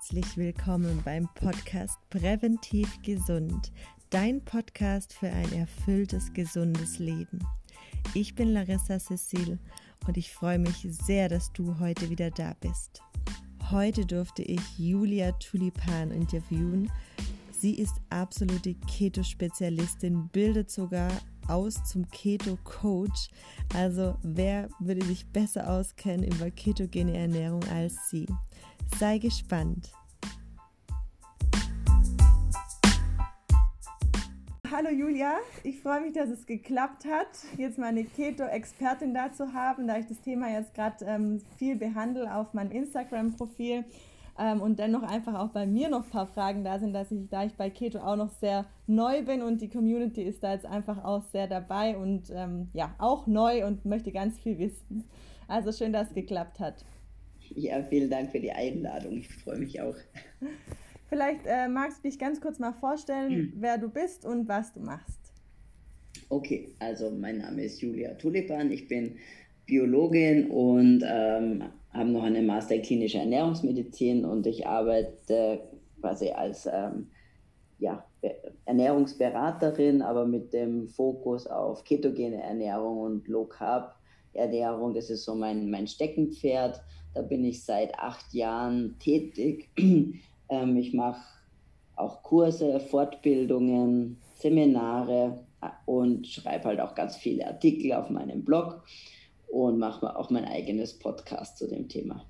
herzlich willkommen beim Podcast Präventiv Gesund, dein Podcast für ein erfülltes, gesundes Leben. Ich bin Larissa Cecil und ich freue mich sehr, dass du heute wieder da bist. Heute durfte ich Julia Tulipan interviewen. Sie ist absolute Keto-Spezialistin, bildet sogar aus zum Keto-Coach. Also wer würde sich besser auskennen über ketogene Ernährung als sie? Sei gespannt. Hallo Julia, ich freue mich, dass es geklappt hat, jetzt meine Keto-Expertin da zu haben, da ich das Thema jetzt gerade ähm, viel behandle auf meinem Instagram-Profil ähm, und dennoch einfach auch bei mir noch ein paar Fragen da sind, dass ich, da ich bei Keto auch noch sehr neu bin und die Community ist da jetzt einfach auch sehr dabei und ähm, ja, auch neu und möchte ganz viel wissen. Also schön, dass es geklappt hat. Ja, vielen Dank für die Einladung. Ich freue mich auch. Vielleicht äh, magst du dich ganz kurz mal vorstellen, hm. wer du bist und was du machst. Okay, also mein Name ist Julia Tulipan. Ich bin Biologin und ähm, habe noch eine Master in klinischer Ernährungsmedizin und ich arbeite quasi als ähm, ja, Ernährungsberaterin, aber mit dem Fokus auf ketogene Ernährung und Low Carb Ernährung. Das ist so mein, mein Steckenpferd. Da bin ich seit acht Jahren tätig. Ähm, ich mache auch Kurse, Fortbildungen, Seminare äh, und schreibe halt auch ganz viele Artikel auf meinem Blog und mache auch mein eigenes Podcast zu dem Thema.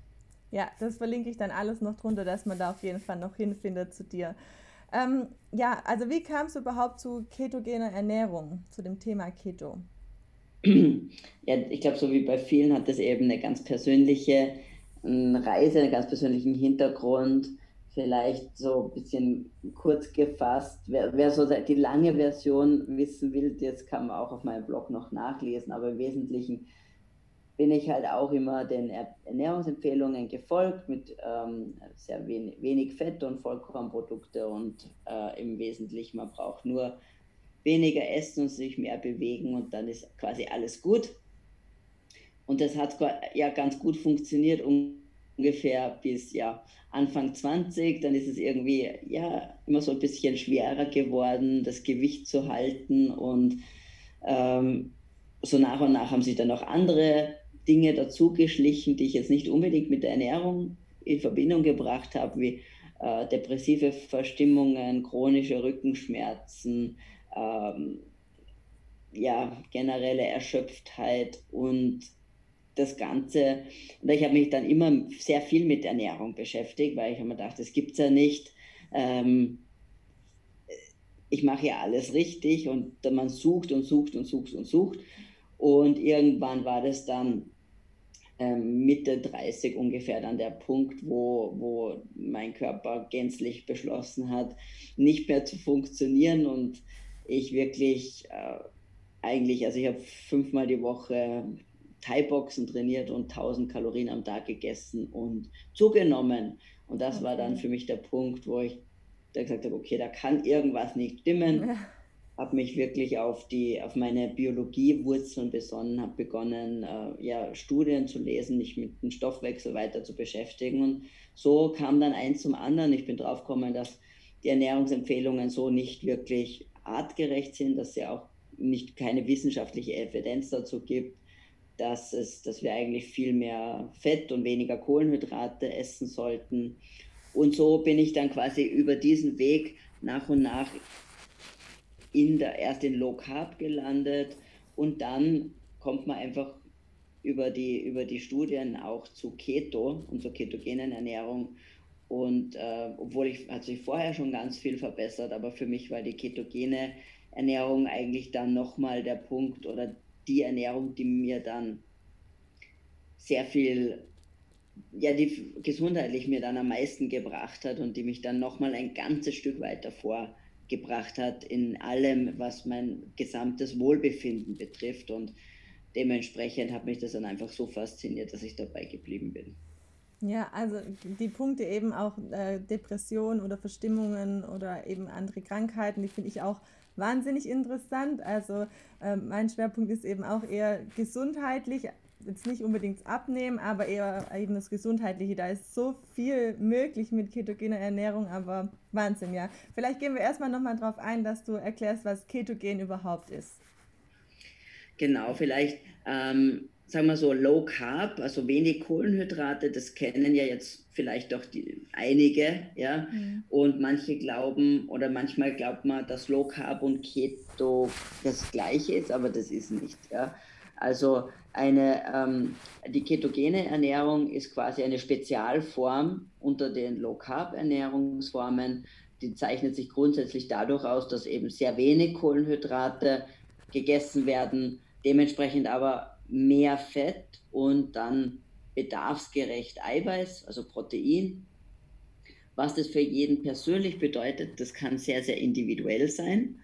Ja, das verlinke ich dann alles noch drunter, dass man da auf jeden Fall noch hinfindet zu dir. Ähm, ja, also wie kam es überhaupt zu ketogener Ernährung, zu dem Thema Keto? Ja, ich glaube, so wie bei vielen hat das eben eine ganz persönliche Reise, einen ganz persönlichen Hintergrund. Vielleicht so ein bisschen kurz gefasst. Wer, wer so die lange Version wissen will, das kann man auch auf meinem Blog noch nachlesen. Aber im Wesentlichen bin ich halt auch immer den Ernährungsempfehlungen gefolgt mit ähm, sehr wenig, wenig Fett und Vollkornprodukte und äh, im Wesentlichen, man braucht nur weniger essen und sich mehr bewegen und dann ist quasi alles gut. Und das hat ja ganz gut funktioniert, ungefähr bis ja, Anfang 20. Dann ist es irgendwie ja immer so ein bisschen schwerer geworden, das Gewicht zu halten. Und ähm, so nach und nach haben sich dann noch andere Dinge dazugeschlichen, die ich jetzt nicht unbedingt mit der Ernährung in Verbindung gebracht habe, wie äh, depressive Verstimmungen, chronische Rückenschmerzen, ähm, ja, generelle Erschöpftheit und das Ganze. Und ich habe mich dann immer sehr viel mit Ernährung beschäftigt, weil ich immer dachte, das gibt es ja nicht. Ähm, ich mache ja alles richtig und man sucht und sucht und sucht und sucht. Und irgendwann war das dann ähm, Mitte 30 ungefähr dann der Punkt, wo, wo mein Körper gänzlich beschlossen hat, nicht mehr zu funktionieren und ich wirklich äh, eigentlich, also ich habe fünfmal die Woche Thai-Boxen trainiert und 1000 Kalorien am Tag gegessen und zugenommen. Und das okay. war dann für mich der Punkt, wo ich da gesagt habe, okay, da kann irgendwas nicht stimmen. Ja. Habe mich wirklich auf, die, auf meine Biologiewurzeln besonnen, habe begonnen, äh, ja, Studien zu lesen, mich mit dem Stoffwechsel weiter zu beschäftigen. Und so kam dann eins zum anderen. Ich bin drauf gekommen, dass die Ernährungsempfehlungen so nicht wirklich artgerecht sind, dass es auch nicht keine wissenschaftliche Evidenz dazu gibt, dass, es, dass wir eigentlich viel mehr Fett und weniger Kohlenhydrate essen sollten. Und so bin ich dann quasi über diesen Weg nach und nach in der, erst in Low Carb gelandet und dann kommt man einfach über die, über die Studien auch zu Keto und zur ketogenen Ernährung und äh, obwohl ich, hat sich vorher schon ganz viel verbessert, aber für mich war die ketogene Ernährung eigentlich dann nochmal der Punkt oder die Ernährung, die mir dann sehr viel, ja, die gesundheitlich mir dann am meisten gebracht hat und die mich dann nochmal ein ganzes Stück weiter vorgebracht hat in allem, was mein gesamtes Wohlbefinden betrifft. Und dementsprechend hat mich das dann einfach so fasziniert, dass ich dabei geblieben bin. Ja, also die Punkte eben auch äh, Depressionen oder Verstimmungen oder eben andere Krankheiten, die finde ich auch wahnsinnig interessant. Also äh, mein Schwerpunkt ist eben auch eher gesundheitlich, jetzt nicht unbedingt abnehmen, aber eher eben das Gesundheitliche. Da ist so viel möglich mit ketogener Ernährung, aber Wahnsinn, ja. Vielleicht gehen wir erstmal nochmal darauf ein, dass du erklärst, was Ketogen überhaupt ist. Genau, vielleicht ähm, sagen wir so Low Carb, also wenig Kohlenhydrate, das kennen ja jetzt vielleicht doch die, einige, ja. Mhm. Und manche glauben oder manchmal glaubt man, dass Low Carb und Keto das gleiche ist, aber das ist nicht, ja. Also eine, ähm, die ketogene Ernährung ist quasi eine Spezialform unter den Low Carb Ernährungsformen. Die zeichnet sich grundsätzlich dadurch aus, dass eben sehr wenig Kohlenhydrate gegessen werden, dementsprechend aber mehr Fett und dann bedarfsgerecht Eiweiß, also Protein. Was das für jeden persönlich bedeutet, das kann sehr, sehr individuell sein.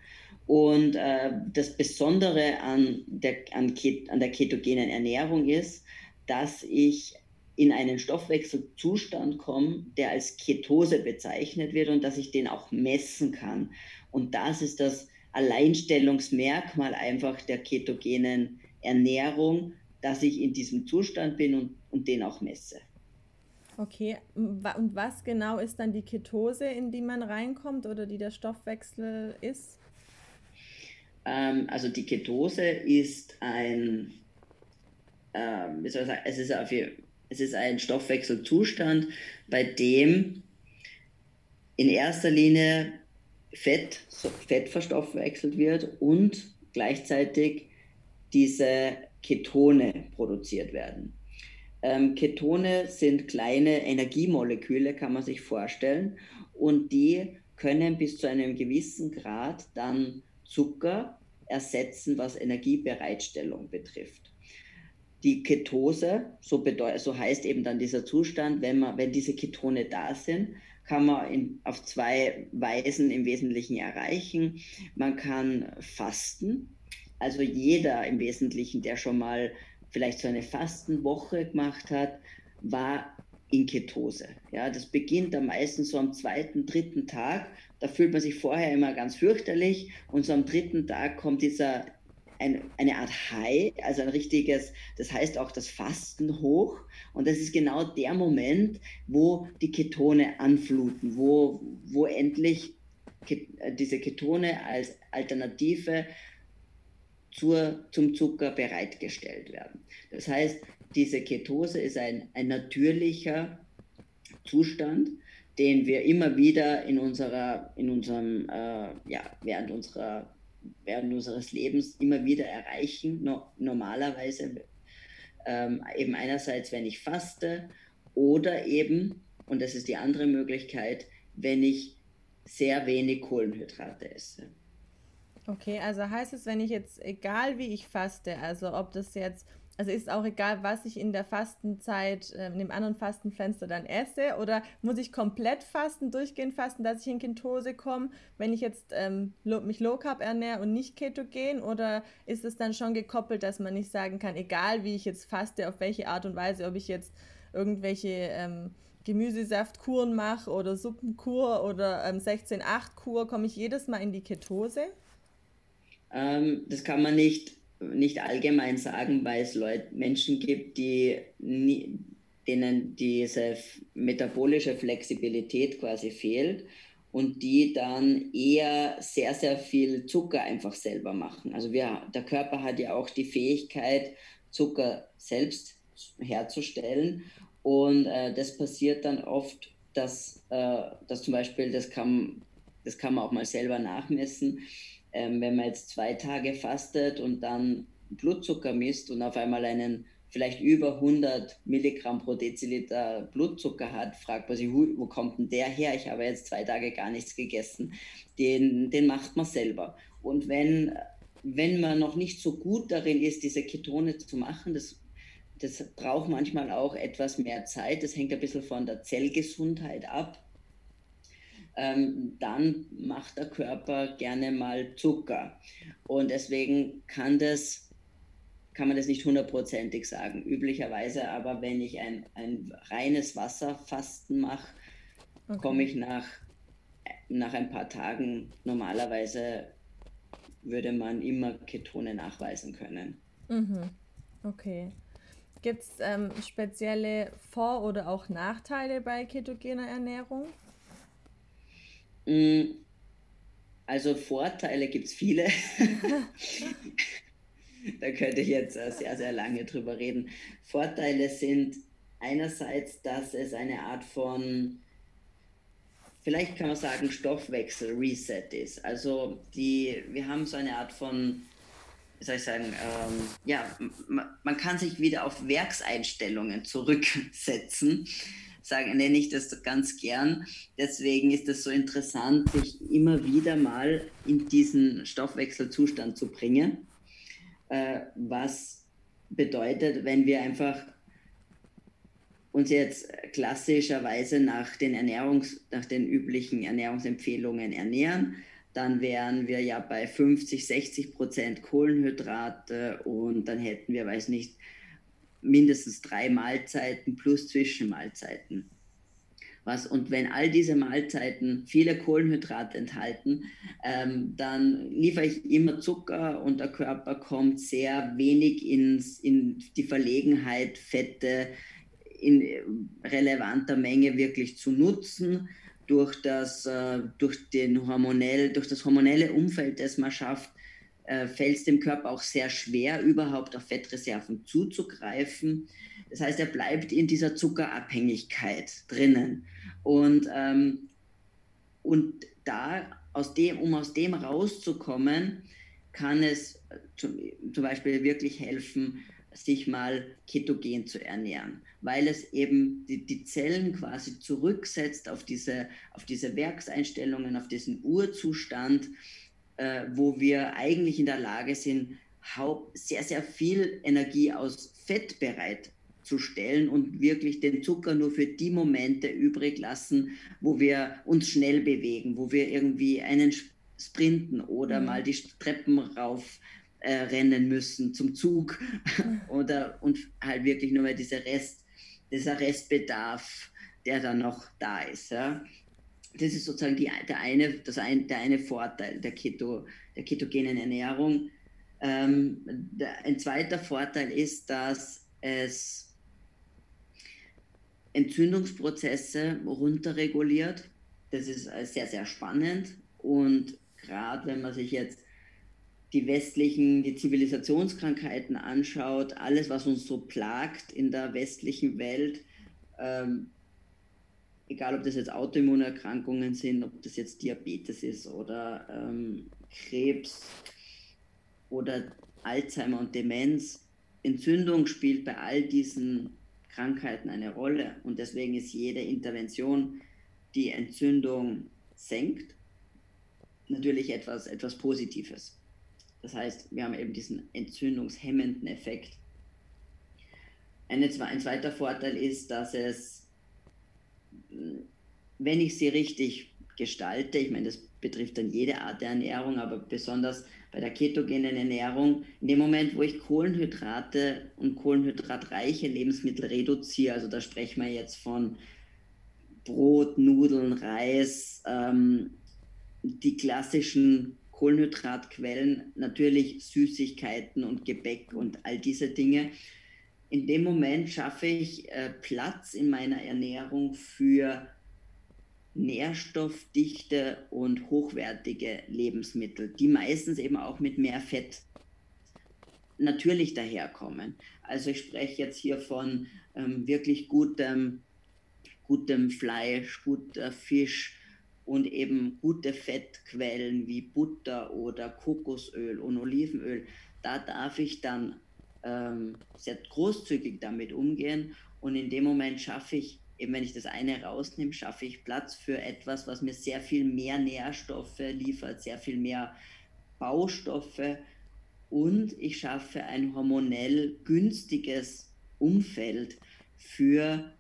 Und äh, das Besondere an der, an, an der ketogenen Ernährung ist, dass ich in einen Stoffwechselzustand komme, der als Ketose bezeichnet wird und dass ich den auch messen kann. Und das ist das Alleinstellungsmerkmal einfach der ketogenen Ernährung, dass ich in diesem Zustand bin und, und den auch messe. Okay, und was genau ist dann die Ketose, in die man reinkommt oder die der Stoffwechsel ist? Ähm, also die Ketose ist ein, ähm, wie soll ich sagen, es ist, auf, es ist ein Stoffwechselzustand, bei dem in erster Linie Fett, Fett verstoffwechselt wird und gleichzeitig diese Ketone produziert werden. Ähm, Ketone sind kleine Energiemoleküle, kann man sich vorstellen, und die können bis zu einem gewissen Grad dann Zucker ersetzen, was Energiebereitstellung betrifft. Die Ketose, so, so heißt eben dann dieser Zustand, wenn, man, wenn diese Ketone da sind, kann man in, auf zwei Weisen im Wesentlichen erreichen. Man kann fasten, also jeder im Wesentlichen, der schon mal vielleicht so eine Fastenwoche gemacht hat, war in Ketose. Ja, das beginnt am meisten so am zweiten, dritten Tag. Da fühlt man sich vorher immer ganz fürchterlich und so am dritten Tag kommt dieser ein, eine Art High, also ein richtiges, das heißt auch das Fasten hoch. Und das ist genau der Moment, wo die Ketone anfluten, wo, wo endlich diese Ketone als Alternative zur, zum Zucker bereitgestellt werden. Das heißt, diese Ketose ist ein, ein natürlicher Zustand, den wir immer wieder in unserer, in unserem, äh, ja, während unserer, während unseres Lebens immer wieder erreichen. No, normalerweise ähm, eben einerseits, wenn ich faste oder eben, und das ist die andere Möglichkeit, wenn ich sehr wenig Kohlenhydrate esse. Okay, also heißt es, wenn ich jetzt, egal wie ich faste, also ob das jetzt, also ist auch egal, was ich in der Fastenzeit, äh, in dem anderen Fastenfenster dann esse, oder muss ich komplett fasten, durchgehend fasten, dass ich in Ketose komme, wenn ich jetzt ähm, mich Low Carb ernähre und nicht ketogen, oder ist es dann schon gekoppelt, dass man nicht sagen kann, egal wie ich jetzt faste, auf welche Art und Weise, ob ich jetzt irgendwelche ähm, Gemüsesaftkuren mache oder Suppenkur oder ähm, 16-8-Kur, komme ich jedes Mal in die Ketose? Ähm, das kann man nicht, nicht allgemein sagen, weil es Leute, Menschen gibt, die nie, denen diese metabolische Flexibilität quasi fehlt und die dann eher sehr, sehr viel Zucker einfach selber machen. Also wir, der Körper hat ja auch die Fähigkeit, Zucker selbst herzustellen und äh, das passiert dann oft, dass, äh, dass zum Beispiel, das kann, das kann man auch mal selber nachmessen, ähm, wenn man jetzt zwei Tage fastet und dann Blutzucker misst und auf einmal einen vielleicht über 100 Milligramm pro Deziliter Blutzucker hat, fragt man sich, wo kommt denn der her? Ich habe jetzt zwei Tage gar nichts gegessen. Den, den macht man selber. Und wenn, wenn man noch nicht so gut darin ist, diese Ketone zu machen, das, das braucht manchmal auch etwas mehr Zeit. Das hängt ein bisschen von der Zellgesundheit ab ähm, dann macht der Körper gerne mal Zucker. Und deswegen kann das, kann man das nicht hundertprozentig sagen. Üblicherweise aber, wenn ich ein, ein reines Wasserfasten mache, okay. komme ich nach, nach ein paar Tagen normalerweise würde man immer Ketone nachweisen können. Mhm. Okay. Gibt es ähm, spezielle Vor- oder auch Nachteile bei ketogener Ernährung? Mm, also Vorteile gibt es viele. da könnte ich jetzt äh, sehr, sehr lange drüber reden. Vorteile sind einerseits, dass es eine Art von, vielleicht kann man sagen, Stoffwechsel-Reset ist. Also die, wir haben so eine Art von, wie soll ich sagen, ähm, ja, man kann sich wieder auf Werkseinstellungen zurücksetzen sagen, nenne ich das ganz gern. Deswegen ist es so interessant, sich immer wieder mal in diesen Stoffwechselzustand zu bringen. Äh, was bedeutet, wenn wir einfach uns jetzt klassischerweise nach den Ernährungs, nach den üblichen Ernährungsempfehlungen ernähren, dann wären wir ja bei 50, 60 Prozent Kohlenhydrate und dann hätten wir, weiß nicht, mindestens drei Mahlzeiten plus Zwischenmahlzeiten. Was, und wenn all diese Mahlzeiten viele Kohlenhydrate enthalten, ähm, dann liefere ich immer Zucker und der Körper kommt sehr wenig ins, in die Verlegenheit, Fette in relevanter Menge wirklich zu nutzen durch das, äh, durch, den hormonell, durch das hormonelle Umfeld, das man schafft, äh, fällt es dem Körper auch sehr schwer, überhaupt auf Fettreserven zuzugreifen. Das heißt, er bleibt in dieser Zuckerabhängigkeit drinnen. Und, ähm, und da, aus dem, um aus dem rauszukommen, kann es zum, zum Beispiel wirklich helfen, sich mal ketogen zu ernähren, weil es eben die, die Zellen quasi zurücksetzt auf diese, auf diese Werkseinstellungen, auf diesen Urzustand, äh, wo wir eigentlich in der Lage sind, sehr, sehr viel Energie aus Fett bereitzustellen und wirklich den Zucker nur für die Momente übrig lassen, wo wir uns schnell bewegen, wo wir irgendwie einen sprinten oder mhm. mal die Treppen rauf äh, rennen müssen zum Zug oder und halt wirklich nur mal diese Rest, dieser Restbedarf, der dann noch da ist. Ja das ist sozusagen die, der, eine, das ein, der eine Vorteil der, Keto, der ketogenen Ernährung. Ähm, der, ein zweiter Vorteil ist, dass es Entzündungsprozesse runterreguliert. Das ist äh, sehr, sehr spannend. Und gerade wenn man sich jetzt die westlichen, die Zivilisationskrankheiten anschaut, alles, was uns so plagt in der westlichen Welt, ähm, egal ob das jetzt Autoimmunerkrankungen sind, ob das jetzt Diabetes ist oder ähm, Krebs oder Alzheimer und Demenz, Entzündung spielt bei all diesen Krankheiten eine Rolle und deswegen ist jede Intervention, die Entzündung senkt, natürlich etwas, etwas Positives. Das heißt, wir haben eben diesen entzündungshemmenden Effekt. Ein zweiter Vorteil ist, dass es wenn ich sie richtig gestalte, ich meine, das betrifft dann jede Art der Ernährung, aber besonders bei der ketogenen Ernährung, in dem Moment, wo ich Kohlenhydrate und kohlenhydratreiche Lebensmittel reduziere, also da sprechen wir jetzt von Brot, Nudeln, Reis, ähm, die klassischen Kohlenhydratquellen, natürlich Süßigkeiten und Gebäck und all diese Dinge, in dem Moment schaffe ich äh, Platz in meiner Ernährung für nährstoffdichte und hochwertige Lebensmittel, die meistens eben auch mit mehr Fett natürlich daherkommen. Also ich spreche jetzt hier von ähm, wirklich gutem, gutem Fleisch, guter Fisch und eben gute Fettquellen wie Butter oder Kokosöl und Olivenöl. Da darf ich dann ähm, sehr großzügig damit umgehen und in dem Moment schaffe ich, eben wenn ich das eine rausnehme, schaffe ich Platz für etwas, was mir sehr viel mehr Nährstoffe liefert, sehr viel mehr Baustoffe und ich schaffe ein hormonell günstiges Umfeld für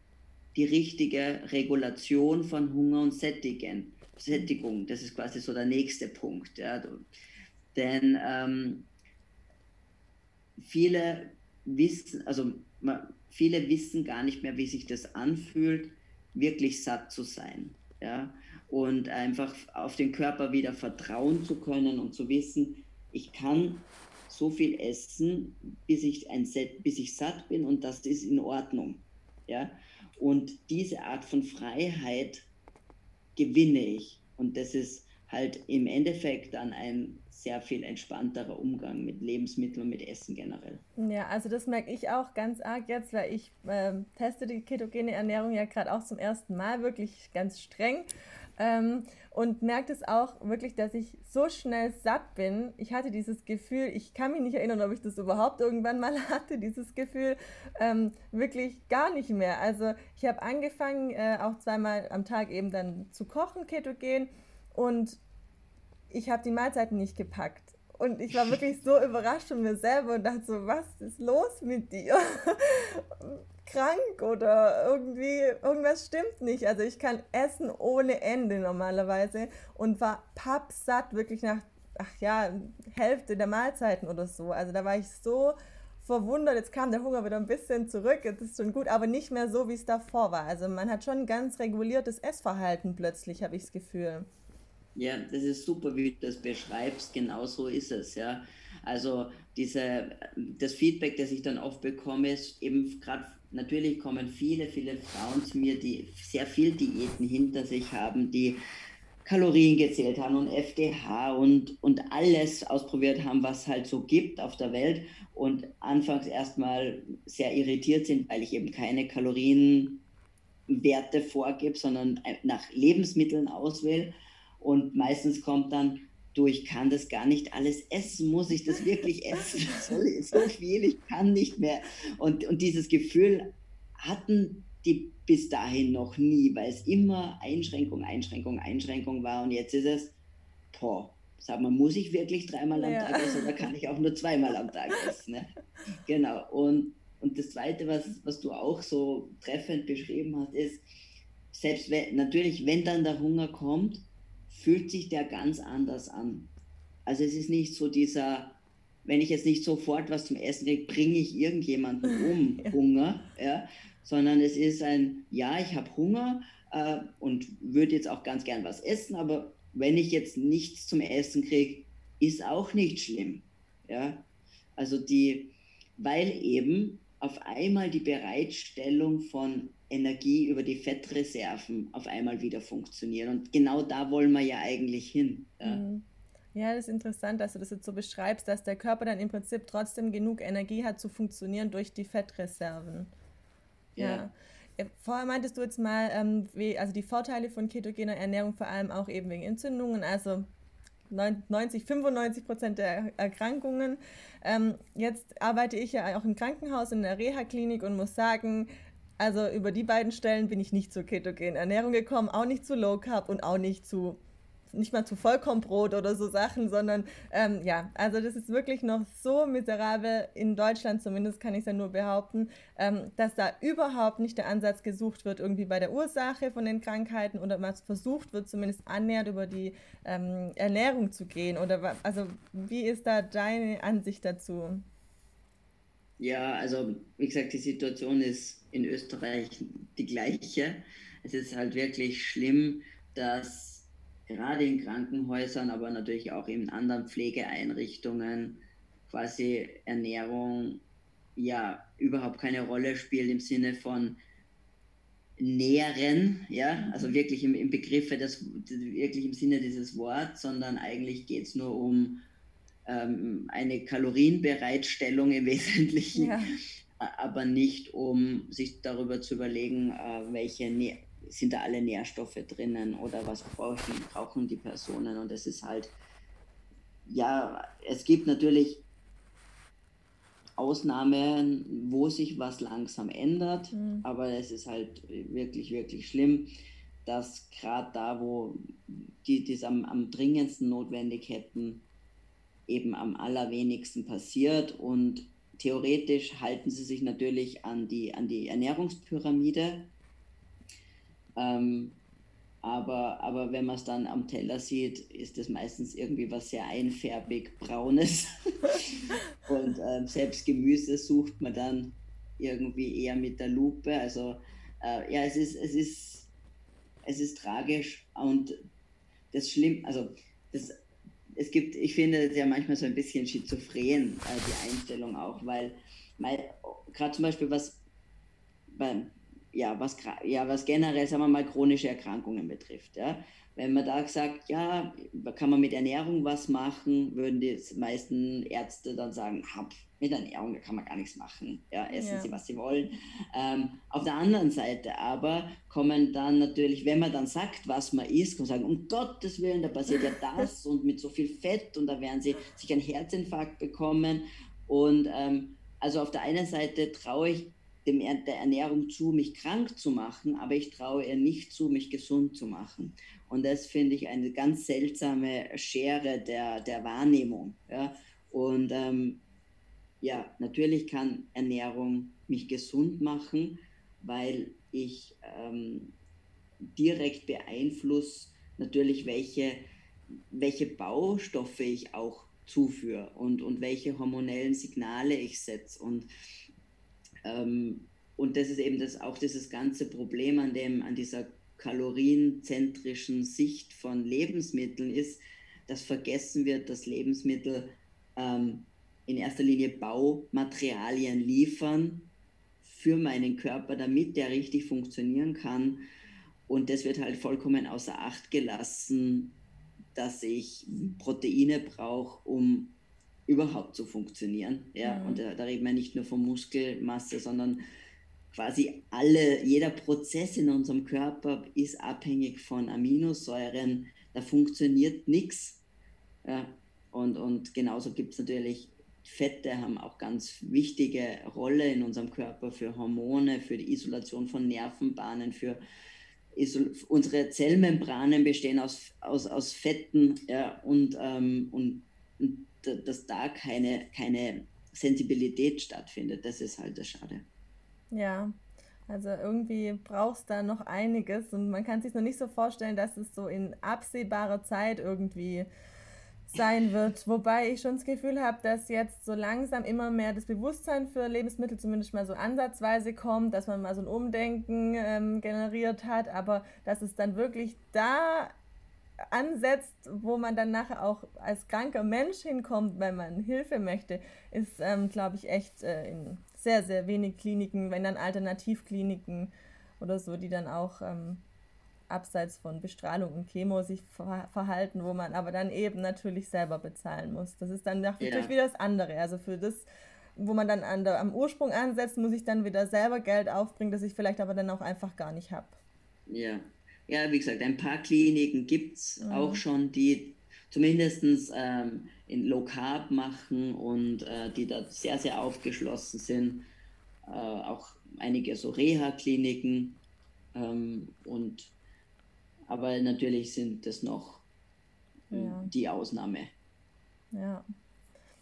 die richtige Regulation von Hunger und Sättigen. Sättigung, das ist quasi so der nächste Punkt. Ja. Denn ähm, viele wissen, also viele wissen gar nicht mehr, wie sich das anfühlt, wirklich satt zu sein. Ja? Und einfach auf den Körper wieder vertrauen zu können und zu wissen, ich kann so viel essen, bis ich, ein Set, bis ich satt bin und das ist in Ordnung. Ja? Und diese Art von Freiheit gewinne ich. Und das ist halt im Endeffekt dann ein sehr viel entspannterer Umgang mit Lebensmitteln und mit Essen generell. Ja, also das merke ich auch ganz arg jetzt, weil ich äh, teste die ketogene Ernährung ja gerade auch zum ersten Mal wirklich ganz streng. Ähm, und merkt es auch wirklich, dass ich so schnell satt bin. Ich hatte dieses Gefühl, ich kann mich nicht erinnern, ob ich das überhaupt irgendwann mal hatte, dieses Gefühl, ähm, wirklich gar nicht mehr. Also ich habe angefangen, äh, auch zweimal am Tag eben dann zu kochen, ketogen, und ich habe die Mahlzeiten nicht gepackt. Und ich war wirklich so überrascht von mir selber und dachte so, was ist los mit dir? Krank oder irgendwie, irgendwas stimmt nicht. Also ich kann essen ohne Ende normalerweise und war pappsatt wirklich nach, ach ja, Hälfte der Mahlzeiten oder so. Also da war ich so verwundert. Jetzt kam der Hunger wieder ein bisschen zurück, das ist schon gut, aber nicht mehr so, wie es davor war. Also man hat schon ein ganz reguliertes Essverhalten plötzlich, habe ich das Gefühl. Ja, das ist super, wie du das beschreibst. Genau so ist es, ja. Also diese, das Feedback, das ich dann oft bekomme, ist eben gerade, natürlich kommen viele, viele Frauen zu mir, die sehr viel Diäten hinter sich haben, die Kalorien gezählt haben und FDH und, und alles ausprobiert haben, was halt so gibt auf der Welt und anfangs erstmal sehr irritiert sind, weil ich eben keine Kalorienwerte vorgebe, sondern nach Lebensmitteln auswähle und meistens kommt dann, du, ich kann das gar nicht alles essen, muss ich das wirklich essen? so viel, ich kann nicht mehr. Und, und dieses Gefühl hatten die bis dahin noch nie, weil es immer Einschränkung, Einschränkung, Einschränkung war. Und jetzt ist es, boah, sag mal, muss ich wirklich dreimal am ja. Tag essen oder kann ich auch nur zweimal am Tag essen? Ne? Genau. Und, und das Zweite, was, was du auch so treffend beschrieben hast, ist, selbst wenn, natürlich, wenn dann der Hunger kommt, fühlt sich der ganz anders an. Also es ist nicht so dieser, wenn ich jetzt nicht sofort was zum Essen kriege, bringe ich irgendjemanden um, ja. Hunger, ja, sondern es ist ein, ja, ich habe Hunger äh, und würde jetzt auch ganz gern was essen, aber wenn ich jetzt nichts zum Essen kriege, ist auch nicht schlimm, ja. Also die, weil eben auf einmal die Bereitstellung von Energie über die Fettreserven auf einmal wieder funktionieren. Und genau da wollen wir ja eigentlich hin. Ja. Mhm. Ja, das ist interessant, dass du das jetzt so beschreibst, dass der Körper dann im Prinzip trotzdem genug Energie hat zu funktionieren durch die Fettreserven. Ja. ja. Vorher meintest du jetzt mal, ähm, wie, also die Vorteile von ketogener Ernährung vor allem auch eben wegen Entzündungen, also 90, 95 Prozent der Erkrankungen. Ähm, jetzt arbeite ich ja auch im Krankenhaus in der Reha-Klinik und muss sagen, also über die beiden Stellen bin ich nicht zur ketogenen Ernährung gekommen, auch nicht zu Low Carb und auch nicht zu nicht mal zu Vollkornbrot oder so Sachen, sondern ähm, ja, also das ist wirklich noch so miserabel, in Deutschland zumindest kann ich es ja nur behaupten, ähm, dass da überhaupt nicht der Ansatz gesucht wird, irgendwie bei der Ursache von den Krankheiten oder was versucht wird, zumindest annähernd über die ähm, Ernährung zu gehen. Oder also wie ist da deine Ansicht dazu? Ja, also wie gesagt, die Situation ist in Österreich die gleiche. Es ist halt wirklich schlimm, dass gerade in Krankenhäusern, aber natürlich auch in anderen Pflegeeinrichtungen quasi Ernährung ja überhaupt keine Rolle spielt im Sinne von nähren, ja, also wirklich im, im Begriffe des, wirklich im Sinne dieses Wortes, sondern eigentlich geht es nur um ähm, eine Kalorienbereitstellung im Wesentlichen, ja. Aber nicht um sich darüber zu überlegen, äh, welche sind da alle Nährstoffe drinnen oder was brauchen, brauchen die Personen. Und es ist halt, ja, es gibt natürlich Ausnahmen, wo sich was langsam ändert, mhm. aber es ist halt wirklich, wirklich schlimm, dass gerade da, wo die es am, am dringendsten notwendig hätten, eben am allerwenigsten passiert und theoretisch halten sie sich natürlich an die, an die Ernährungspyramide, ähm, aber, aber wenn man es dann am Teller sieht, ist es meistens irgendwie was sehr einfärbig Braunes. und ähm, selbst Gemüse sucht man dann irgendwie eher mit der Lupe. Also äh, ja, es ist, es ist, es ist tragisch und das Schlimm, also das, es gibt, ich finde es ja manchmal so ein bisschen schizophren, äh, die Einstellung auch, weil, weil gerade zum Beispiel was beim ja, was, ja, was generell, sagen wir mal, chronische Erkrankungen betrifft. Ja. Wenn man da sagt, ja, kann man mit Ernährung was machen, würden die meisten Ärzte dann sagen, mit Ernährung da kann man gar nichts machen. Ja, essen ja. sie, was sie wollen. Ähm, auf der anderen Seite aber kommen dann natürlich, wenn man dann sagt, was man isst, man sagen, um Gottes Willen, da passiert ja das und mit so viel Fett und da werden sie sich einen Herzinfarkt bekommen. Und ähm, also auf der einen Seite traue ich dem, der Ernährung zu, mich krank zu machen, aber ich traue ihr nicht zu, mich gesund zu machen. Und das finde ich eine ganz seltsame Schere der, der Wahrnehmung. Ja? Und ähm, ja, natürlich kann Ernährung mich gesund machen, weil ich ähm, direkt beeinflusse natürlich, welche, welche Baustoffe ich auch zuführe und, und welche hormonellen Signale ich setze. Und ähm, und das ist eben das, auch dieses ganze Problem an, dem, an dieser kalorienzentrischen Sicht von Lebensmitteln ist, dass vergessen wird, dass Lebensmittel ähm, in erster Linie Baumaterialien liefern für meinen Körper, damit der richtig funktionieren kann. Und das wird halt vollkommen außer Acht gelassen, dass ich Proteine brauche, um überhaupt zu funktionieren. Ja? Mhm. Und da, da reden wir nicht nur von Muskelmasse, sondern quasi alle, jeder Prozess in unserem Körper ist abhängig von Aminosäuren. Da funktioniert nichts. Ja? Und, und genauso gibt es natürlich Fette, haben auch ganz wichtige Rolle in unserem Körper für Hormone, für die Isolation von Nervenbahnen, für unsere Zellmembranen bestehen aus, aus, aus Fetten ja, und, ähm, und, und dass da keine, keine Sensibilität stattfindet. Das ist halt das Schade. Ja, also irgendwie brauchst da noch einiges und man kann sich noch nicht so vorstellen, dass es so in absehbarer Zeit irgendwie sein wird. Wobei ich schon das Gefühl habe, dass jetzt so langsam immer mehr das Bewusstsein für Lebensmittel zumindest mal so ansatzweise kommt, dass man mal so ein Umdenken ähm, generiert hat, aber dass es dann wirklich da ansetzt, wo man dann nachher auch als kranker Mensch hinkommt, wenn man Hilfe möchte, ist, ähm, glaube ich, echt äh, in sehr, sehr wenig Kliniken, wenn dann Alternativkliniken oder so, die dann auch ähm, abseits von Bestrahlung und Chemo sich ver verhalten, wo man aber dann eben natürlich selber bezahlen muss. Das ist dann natürlich ja. wieder das andere. Also für das, wo man dann an der, am Ursprung ansetzt, muss ich dann wieder selber Geld aufbringen, das ich vielleicht aber dann auch einfach gar nicht habe. Ja, ja, wie gesagt, ein paar Kliniken gibt es mhm. auch schon, die zumindest ähm, in Low Carb machen und äh, die da sehr, sehr aufgeschlossen sind. Äh, auch einige so Reha-Kliniken. Ähm, und aber natürlich sind das noch ja. die Ausnahme. Ja.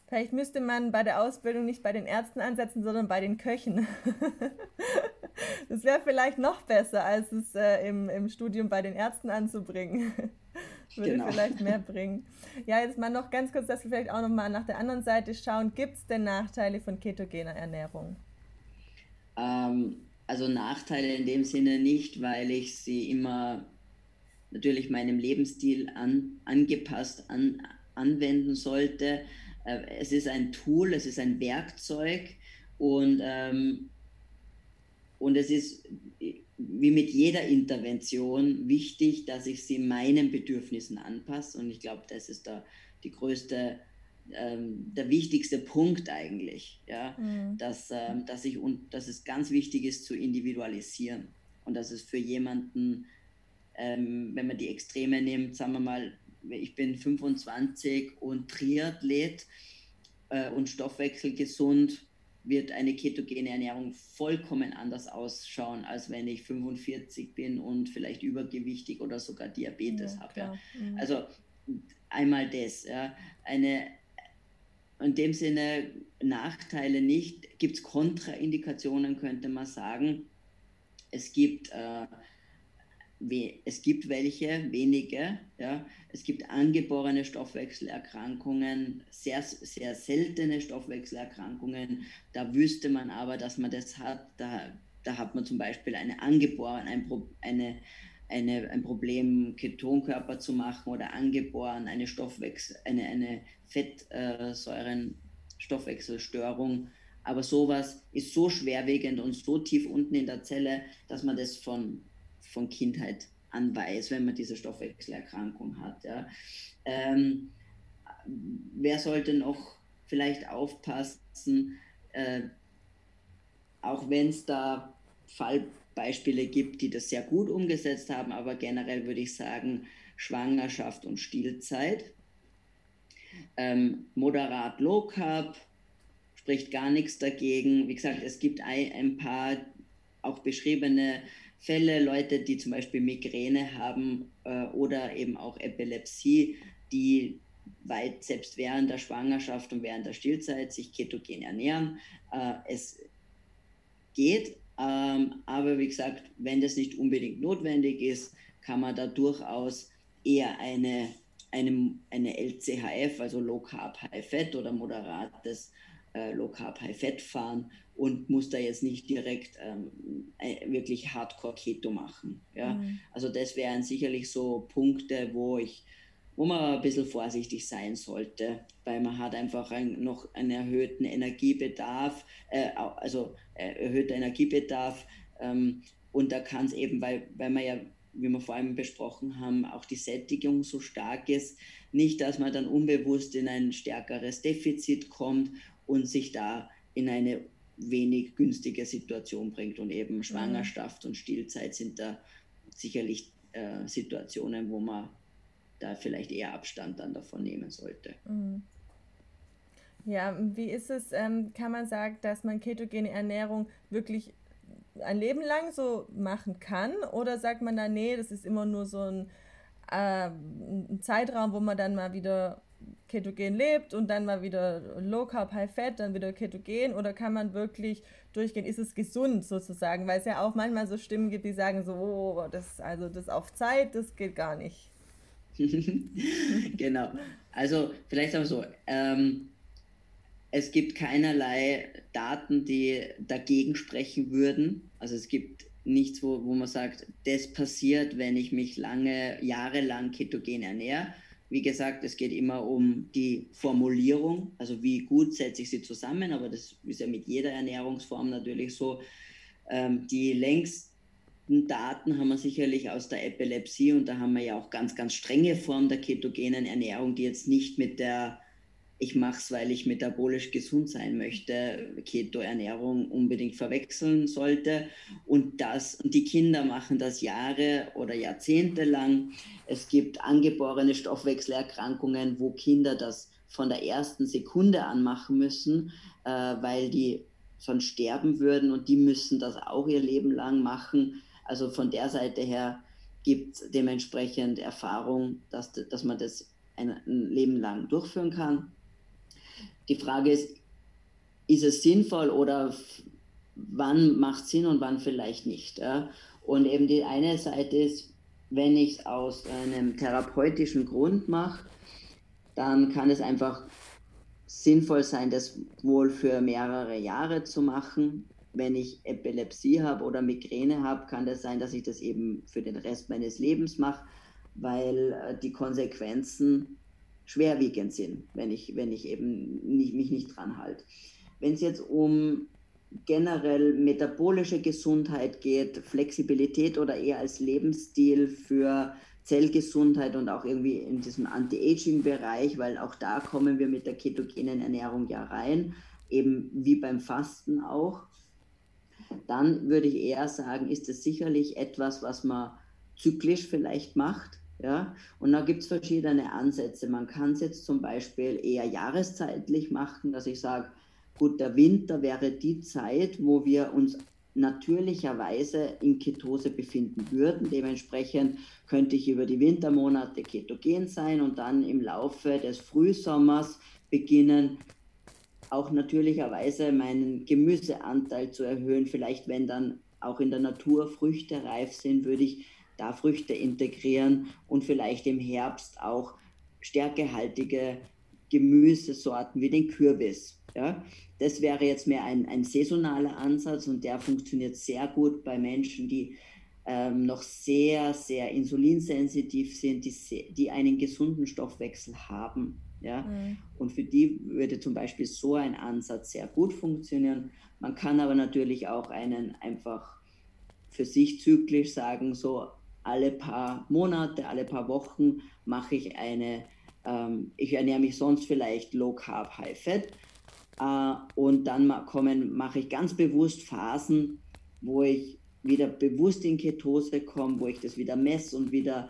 Vielleicht müsste man bei der Ausbildung nicht bei den Ärzten ansetzen, sondern bei den Köchen. das wäre vielleicht noch besser, als es äh, im, im Studium bei den Ärzten anzubringen. Würde genau. vielleicht mehr bringen. Ja, jetzt mal noch ganz kurz, dass wir vielleicht auch noch mal nach der anderen Seite schauen. Gibt es denn Nachteile von ketogener Ernährung? Ähm, also Nachteile in dem Sinne nicht, weil ich sie immer natürlich meinem Lebensstil an, angepasst an, anwenden sollte. Äh, es ist ein Tool, es ist ein Werkzeug und, ähm, und es ist wie mit jeder Intervention wichtig, dass ich sie meinen Bedürfnissen anpasse. Und ich glaube, das ist da die größte, ähm, der wichtigste Punkt eigentlich, ja, mhm. dass, ähm, dass, ich, und, dass es ganz wichtig ist zu individualisieren und dass es für jemanden, ähm, wenn man die Extreme nimmt, sagen wir mal, ich bin 25 und Triathlet äh, und Stoffwechsel gesund, wird eine ketogene Ernährung vollkommen anders ausschauen, als wenn ich 45 bin und vielleicht übergewichtig oder sogar Diabetes ja, habe. Ja. Mhm. Also einmal das. Ja. Eine, in dem Sinne Nachteile nicht. Gibt es Kontraindikationen, könnte man sagen. Es gibt äh, es gibt welche, wenige. Ja. Es gibt angeborene Stoffwechselerkrankungen, sehr, sehr seltene Stoffwechselerkrankungen. Da wüsste man aber, dass man das hat. Da, da hat man zum Beispiel eine angeborene, ein, eine, eine, ein Problem, Ketonkörper zu machen oder angeboren, eine Stoffwechsel, eine, eine Fettsäuren-Stoffwechselstörung. Aber sowas ist so schwerwiegend und so tief unten in der Zelle, dass man das von, von Kindheit an weiß, wenn man diese Stoffwechselerkrankung hat. Ja. Ähm, wer sollte noch vielleicht aufpassen, äh, auch wenn es da Fallbeispiele gibt, die das sehr gut umgesetzt haben, aber generell würde ich sagen, Schwangerschaft und Stillzeit. Ähm, moderat Low Carb spricht gar nichts dagegen. Wie gesagt, es gibt ein, ein paar auch beschriebene Fälle, Leute, die zum Beispiel Migräne haben äh, oder eben auch Epilepsie, die weit selbst während der Schwangerschaft und während der Stillzeit sich ketogen ernähren. Äh, es geht, ähm, aber wie gesagt, wenn das nicht unbedingt notwendig ist, kann man da durchaus eher eine, eine, eine LCHF, also Low Carb High Fat oder moderates äh, Low Carb High Fat fahren und muss da jetzt nicht direkt ähm, äh, wirklich Hardcore Keto machen. Ja? Mhm. Also das wären sicherlich so Punkte, wo ich wo man ein bisschen vorsichtig sein sollte, weil man hat einfach ein, noch einen erhöhten Energiebedarf, äh, also äh, erhöhter Energiebedarf ähm, und da kann es eben, weil, weil man ja, wie wir vor allem besprochen haben, auch die Sättigung so stark ist, nicht, dass man dann unbewusst in ein stärkeres Defizit kommt und sich da in eine wenig günstige Situation bringt und eben mhm. Schwangerschaft und Stillzeit sind da sicherlich äh, Situationen, wo man da vielleicht eher Abstand dann davon nehmen sollte. Mhm. Ja, wie ist es, ähm, kann man sagen, dass man ketogene Ernährung wirklich ein Leben lang so machen kann? Oder sagt man da, nee, das ist immer nur so ein, äh, ein Zeitraum, wo man dann mal wieder ketogen lebt und dann mal wieder Low Carb, High Fat, dann wieder ketogen? Oder kann man wirklich durchgehen? Ist es gesund sozusagen? Weil es ja auch manchmal so Stimmen gibt, die sagen so, oh, das, also das auf Zeit, das geht gar nicht. genau. Also vielleicht auch so. Ähm, es gibt keinerlei Daten, die dagegen sprechen würden. Also es gibt nichts, wo, wo man sagt, das passiert, wenn ich mich lange, jahrelang ketogen ernähre. Wie gesagt, es geht immer um die Formulierung, also wie gut setze ich sie zusammen, aber das ist ja mit jeder Ernährungsform natürlich so. Ähm, die längst Daten haben wir sicherlich aus der Epilepsie und da haben wir ja auch ganz, ganz strenge Formen der ketogenen Ernährung, die jetzt nicht mit der ich mache es, weil ich metabolisch gesund sein möchte, Keto-Ernährung unbedingt verwechseln sollte. Und das, die Kinder machen das Jahre oder Jahrzehnte lang. Es gibt angeborene Stoffwechselerkrankungen, wo Kinder das von der ersten Sekunde an machen müssen, äh, weil die sonst sterben würden und die müssen das auch ihr Leben lang machen. Also von der Seite her gibt es dementsprechend Erfahrung, dass, dass man das ein Leben lang durchführen kann. Die Frage ist, ist es sinnvoll oder wann macht es Sinn und wann vielleicht nicht. Ja? Und eben die eine Seite ist, wenn ich es aus einem therapeutischen Grund mache, dann kann es einfach sinnvoll sein, das wohl für mehrere Jahre zu machen wenn ich Epilepsie habe oder Migräne habe, kann das sein, dass ich das eben für den Rest meines Lebens mache, weil äh, die Konsequenzen schwerwiegend sind, wenn ich, wenn ich eben nicht, mich nicht dran halte. Wenn es jetzt um generell metabolische Gesundheit geht, Flexibilität oder eher als Lebensstil für Zellgesundheit und auch irgendwie in diesem Anti-Aging-Bereich, weil auch da kommen wir mit der ketogenen Ernährung ja rein, eben wie beim Fasten auch dann würde ich eher sagen, ist es sicherlich etwas, was man zyklisch vielleicht macht. Ja? Und da gibt es verschiedene Ansätze. Man kann es jetzt zum Beispiel eher jahreszeitlich machen, dass ich sage, gut, der Winter wäre die Zeit, wo wir uns natürlicherweise in Ketose befinden würden. Dementsprechend könnte ich über die Wintermonate ketogen sein und dann im Laufe des Frühsommers beginnen, auch natürlicherweise meinen Gemüseanteil zu erhöhen. Vielleicht, wenn dann auch in der Natur Früchte reif sind, würde ich da Früchte integrieren und vielleicht im Herbst auch stärkehaltige Gemüsesorten wie den Kürbis. Ja? Das wäre jetzt mehr ein, ein saisonaler Ansatz und der funktioniert sehr gut bei Menschen, die ähm, noch sehr, sehr insulinsensitiv sind, die, die einen gesunden Stoffwechsel haben. Ja? Mhm. Und für die würde zum Beispiel so ein Ansatz sehr gut funktionieren. Man kann aber natürlich auch einen einfach für sich zyklisch sagen, so alle paar Monate, alle paar Wochen mache ich eine, ähm, ich ernähre mich sonst vielleicht Low Carb, High Fat. Äh, und dann kommen, mache ich ganz bewusst Phasen, wo ich wieder bewusst in Ketose komme, wo ich das wieder messe und wieder,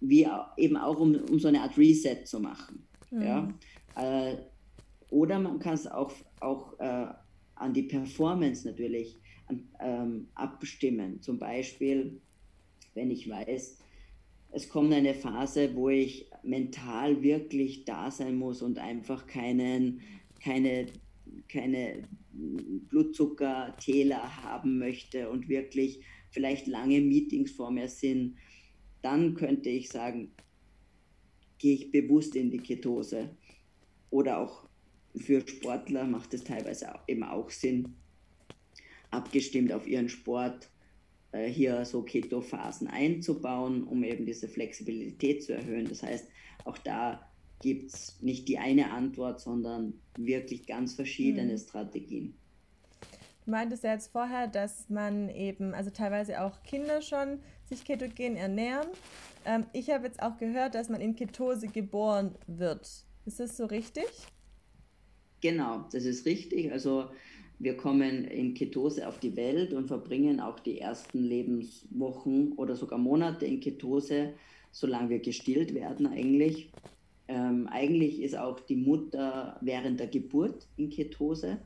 wie eben auch um, um so eine Art Reset zu machen. Mhm. Ja? Äh, oder man kann es auch, auch äh, an die Performance natürlich an, ähm, abstimmen. Zum Beispiel, wenn ich weiß, es kommt eine Phase, wo ich mental wirklich da sein muss und einfach keinen, keine, keine Blutzuckertäler haben möchte und wirklich vielleicht lange Meetings vor mir sind, dann könnte ich sagen, gehe ich bewusst in die Ketose. Oder auch für Sportler macht es teilweise eben auch Sinn, abgestimmt auf ihren Sport äh, hier so Keto-Phasen einzubauen, um eben diese Flexibilität zu erhöhen. Das heißt, auch da gibt es nicht die eine Antwort, sondern wirklich ganz verschiedene mhm. Strategien. Du meintest ja jetzt vorher, dass man eben, also teilweise auch Kinder schon sich ketogen ernähren. Ähm, ich habe jetzt auch gehört, dass man in Ketose geboren wird. Ist das so richtig? Genau, das ist richtig. Also wir kommen in Ketose auf die Welt und verbringen auch die ersten Lebenswochen oder sogar Monate in Ketose, solange wir gestillt werden eigentlich. Ähm, eigentlich ist auch die Mutter während der Geburt in Ketose.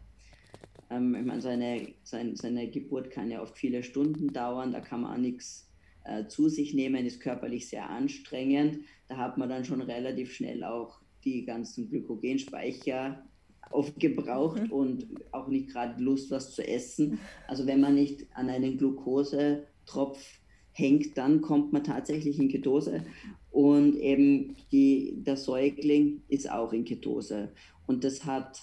Ähm, ich meine, seine, seine, seine Geburt kann ja oft viele Stunden dauern, da kann man auch nichts äh, zu sich nehmen, ist körperlich sehr anstrengend. Da hat man dann schon relativ schnell auch die ganzen Glykogenspeicher aufgebraucht mhm. und auch nicht gerade Lust, was zu essen. Also wenn man nicht an einen Glukosetropf hängt, dann kommt man tatsächlich in Ketose. Und eben die, der Säugling ist auch in Ketose. Und das hat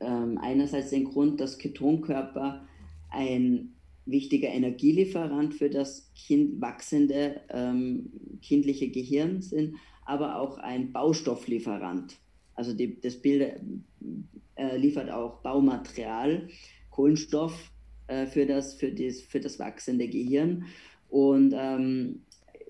ähm, einerseits den Grund, dass Ketonkörper ein wichtiger Energielieferant für das kind, wachsende ähm, kindliche Gehirn sind, aber auch ein Baustofflieferant. Also die, das Bild äh, liefert auch Baumaterial, Kohlenstoff äh, für, das, für, das, für das wachsende Gehirn. Und ähm,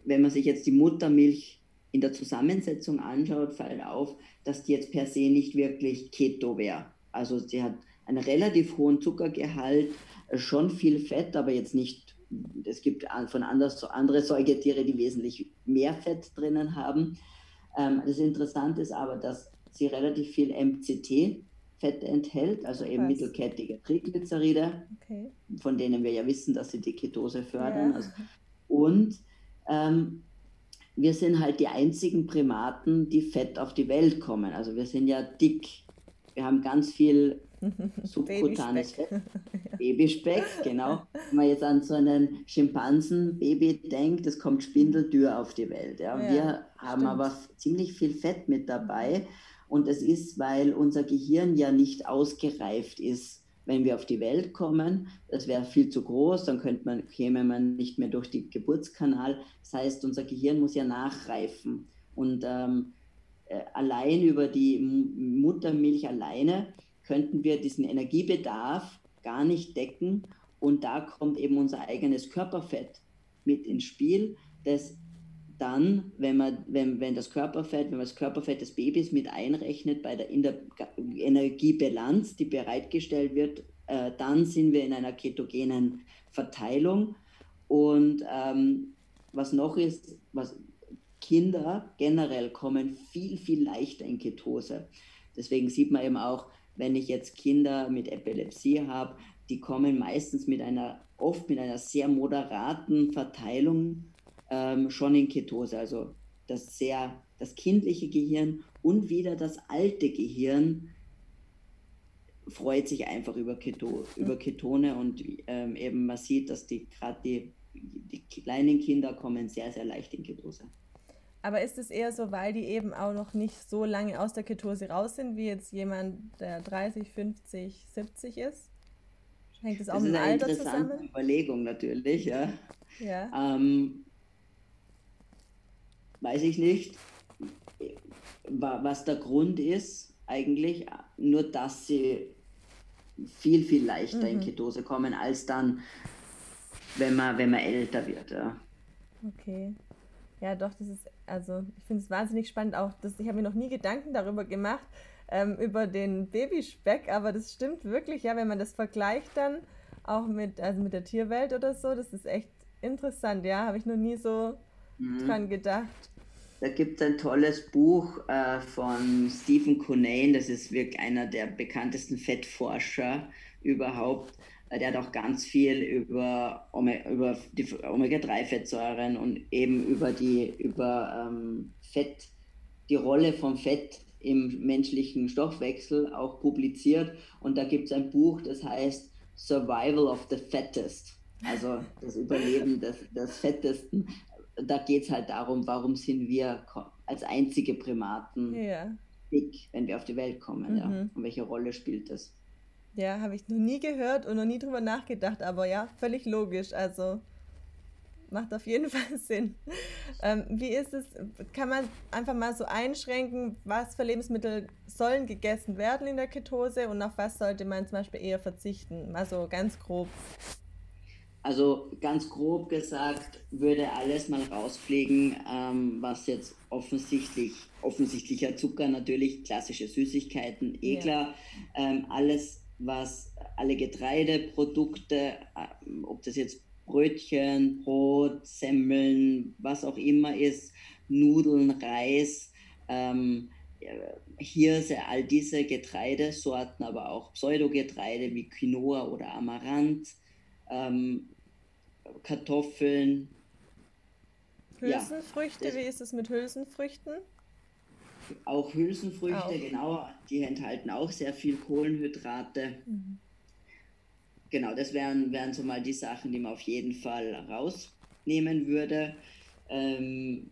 wenn man sich jetzt die Muttermilch in der Zusammensetzung anschaut, fällt auf, dass die jetzt per se nicht wirklich Keto wäre. Also sie hat einen relativ hohen Zuckergehalt, schon viel Fett, aber jetzt nicht, es gibt von anders, andere Säugetiere, die wesentlich mehr Fett drinnen haben. Ähm, das Interessante ist aber, dass sie relativ viel MCT Fett enthält, also eben Was? mittelkettige Triglyceride, okay. von denen wir ja wissen, dass sie die Ketose fördern. Ja. Also, und ähm, wir sind halt die einzigen Primaten, die fett auf die Welt kommen. Also wir sind ja dick. Wir haben ganz viel subkutanes Fett. Babyspeck, genau. Wenn man jetzt an so einen Schimpansen-Baby denkt, das kommt spindeldür auf die Welt. Ja. ja wir haben stimmt. aber ziemlich viel Fett mit dabei. Und es ist, weil unser Gehirn ja nicht ausgereift ist, wenn wir auf die Welt kommen. Das wäre viel zu groß, dann könnte man, käme man nicht mehr durch den Geburtskanal. Das heißt, unser Gehirn muss ja nachreifen. Und ähm, äh, allein über die Muttermilch alleine könnten wir diesen Energiebedarf gar nicht decken. Und da kommt eben unser eigenes Körperfett mit ins Spiel, das dann, wenn man, wenn, wenn das Körperfett, wenn man das Körperfett des Babys mit einrechnet bei der, in der Energiebilanz, die bereitgestellt wird, äh, dann sind wir in einer ketogenen Verteilung. Und ähm, was noch ist, was Kinder generell kommen viel, viel leichter in Ketose. Deswegen sieht man eben auch, wenn ich jetzt Kinder mit Epilepsie habe, die kommen meistens mit einer, oft mit einer sehr moderaten Verteilung ähm, schon in Ketose. Also das sehr, das kindliche Gehirn und wieder das alte Gehirn freut sich einfach über, Keto, über Ketone und ähm, eben man sieht, dass die gerade die, die kleinen Kinder kommen sehr, sehr leicht in Ketose. Aber ist es eher so, weil die eben auch noch nicht so lange aus der Ketose raus sind, wie jetzt jemand, der 30, 50, 70 ist? Hängt das auch das mit dem Alter zusammen? Das ist eine interessante Überlegung natürlich, ja. Ja. Ähm, weiß ich nicht, was der Grund ist eigentlich, nur dass sie viel, viel leichter mhm. in Ketose kommen als dann, wenn man, wenn man älter wird. Ja. Okay. Ja, doch, das ist, also ich finde es wahnsinnig spannend. Auch das, ich habe mir noch nie Gedanken darüber gemacht, ähm, über den Babyspeck, aber das stimmt wirklich, ja, wenn man das vergleicht dann auch mit, also mit der Tierwelt oder so, das ist echt interessant, ja, habe ich noch nie so mhm. dran gedacht. Da gibt es ein tolles Buch äh, von Stephen Cunane, das ist wirklich einer der bekanntesten Fettforscher überhaupt. Äh, der hat auch ganz viel über, über die Omega-3-Fettsäuren und eben über die über ähm, Fett, die Rolle von Fett im menschlichen Stoffwechsel auch publiziert. Und da gibt es ein Buch, das heißt Survival of the Fattest. Also das Überleben des, des Fettesten. Da geht es halt darum, warum sind wir als einzige Primaten ja. dick, wenn wir auf die Welt kommen. Mhm. Ja? Und welche Rolle spielt das? Ja, habe ich noch nie gehört und noch nie drüber nachgedacht, aber ja, völlig logisch. Also macht auf jeden Fall Sinn. Ähm, wie ist es, kann man einfach mal so einschränken, was für Lebensmittel sollen gegessen werden in der Ketose und auf was sollte man zum Beispiel eher verzichten? Mal so ganz grob. Also ganz grob gesagt würde alles mal rausfliegen, ähm, was jetzt offensichtlich, offensichtlicher Zucker natürlich, klassische Süßigkeiten, eh ja. ähm, alles was alle Getreideprodukte, äh, ob das jetzt Brötchen, Brot, Semmeln, was auch immer ist, Nudeln, Reis, ähm, Hirse, all diese Getreidesorten, aber auch Pseudogetreide wie Quinoa oder Amaranth, ähm, Kartoffeln. Hülsenfrüchte, ja, wie ist es mit Hülsenfrüchten? Auch Hülsenfrüchte, auch. genau, die enthalten auch sehr viel Kohlenhydrate. Mhm. Genau, das wären, wären so mal die Sachen, die man auf jeden Fall rausnehmen würde. Ähm,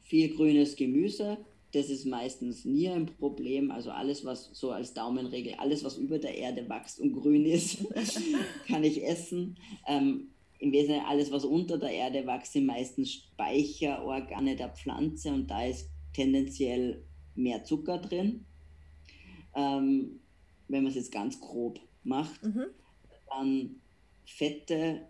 viel grünes Gemüse, das ist meistens nie ein Problem. Also alles, was so als Daumenregel, alles, was über der Erde wächst und grün ist, kann ich essen. Ähm, Im Wesentlichen alles, was unter der Erde wächst, sind meistens Speicherorgane der Pflanze und da ist tendenziell mehr Zucker drin. Ähm, wenn man es jetzt ganz grob macht, mhm. dann Fette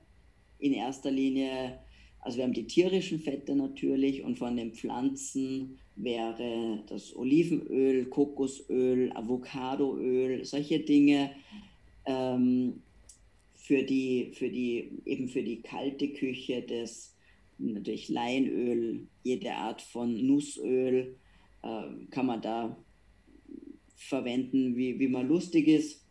in erster Linie, also wir haben die tierischen Fette natürlich und von den Pflanzen wäre das Olivenöl, Kokosöl, Avocadoöl, solche Dinge. Ähm, für die, für die, eben für die kalte Küche das natürlich Leinöl, jede Art von Nussöl äh, kann man da verwenden, wie, wie man lustig ist.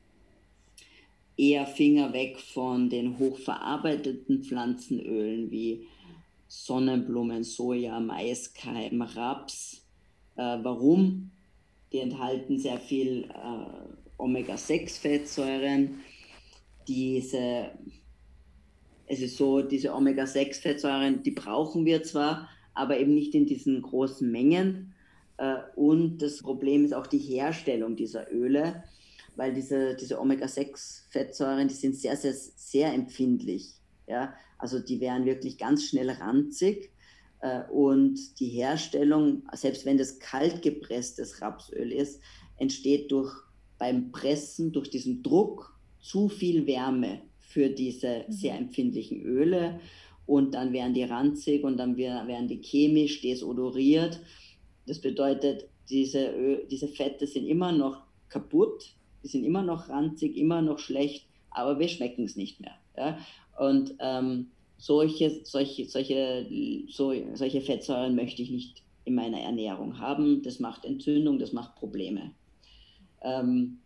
Eher Finger weg von den hochverarbeiteten Pflanzenölen wie Sonnenblumen, Soja, Maiskeim, Raps. Äh, warum? Die enthalten sehr viel äh, Omega-6-Fettsäuren. Diese, es ist so, diese Omega-6-Fettsäuren, die brauchen wir zwar, aber eben nicht in diesen großen Mengen. Äh, und das Problem ist auch die Herstellung dieser Öle, weil diese, diese Omega-6-Fettsäuren, die sind sehr, sehr, sehr empfindlich. Ja? Also die wären wirklich ganz schnell ranzig. Äh, und die Herstellung, selbst wenn das kalt gepresstes Rapsöl ist, entsteht durch beim Pressen, durch diesen Druck zu viel Wärme für diese mhm. sehr empfindlichen Öle. Und dann werden die ranzig und dann werden die chemisch desodoriert. Das bedeutet, diese, diese Fette sind immer noch kaputt, die sind immer noch ranzig, immer noch schlecht, aber wir schmecken es nicht mehr. Ja? Und ähm, solche, solche, solche, so, solche Fettsäuren möchte ich nicht in meiner Ernährung haben. Das macht Entzündung, das macht Probleme. Ähm,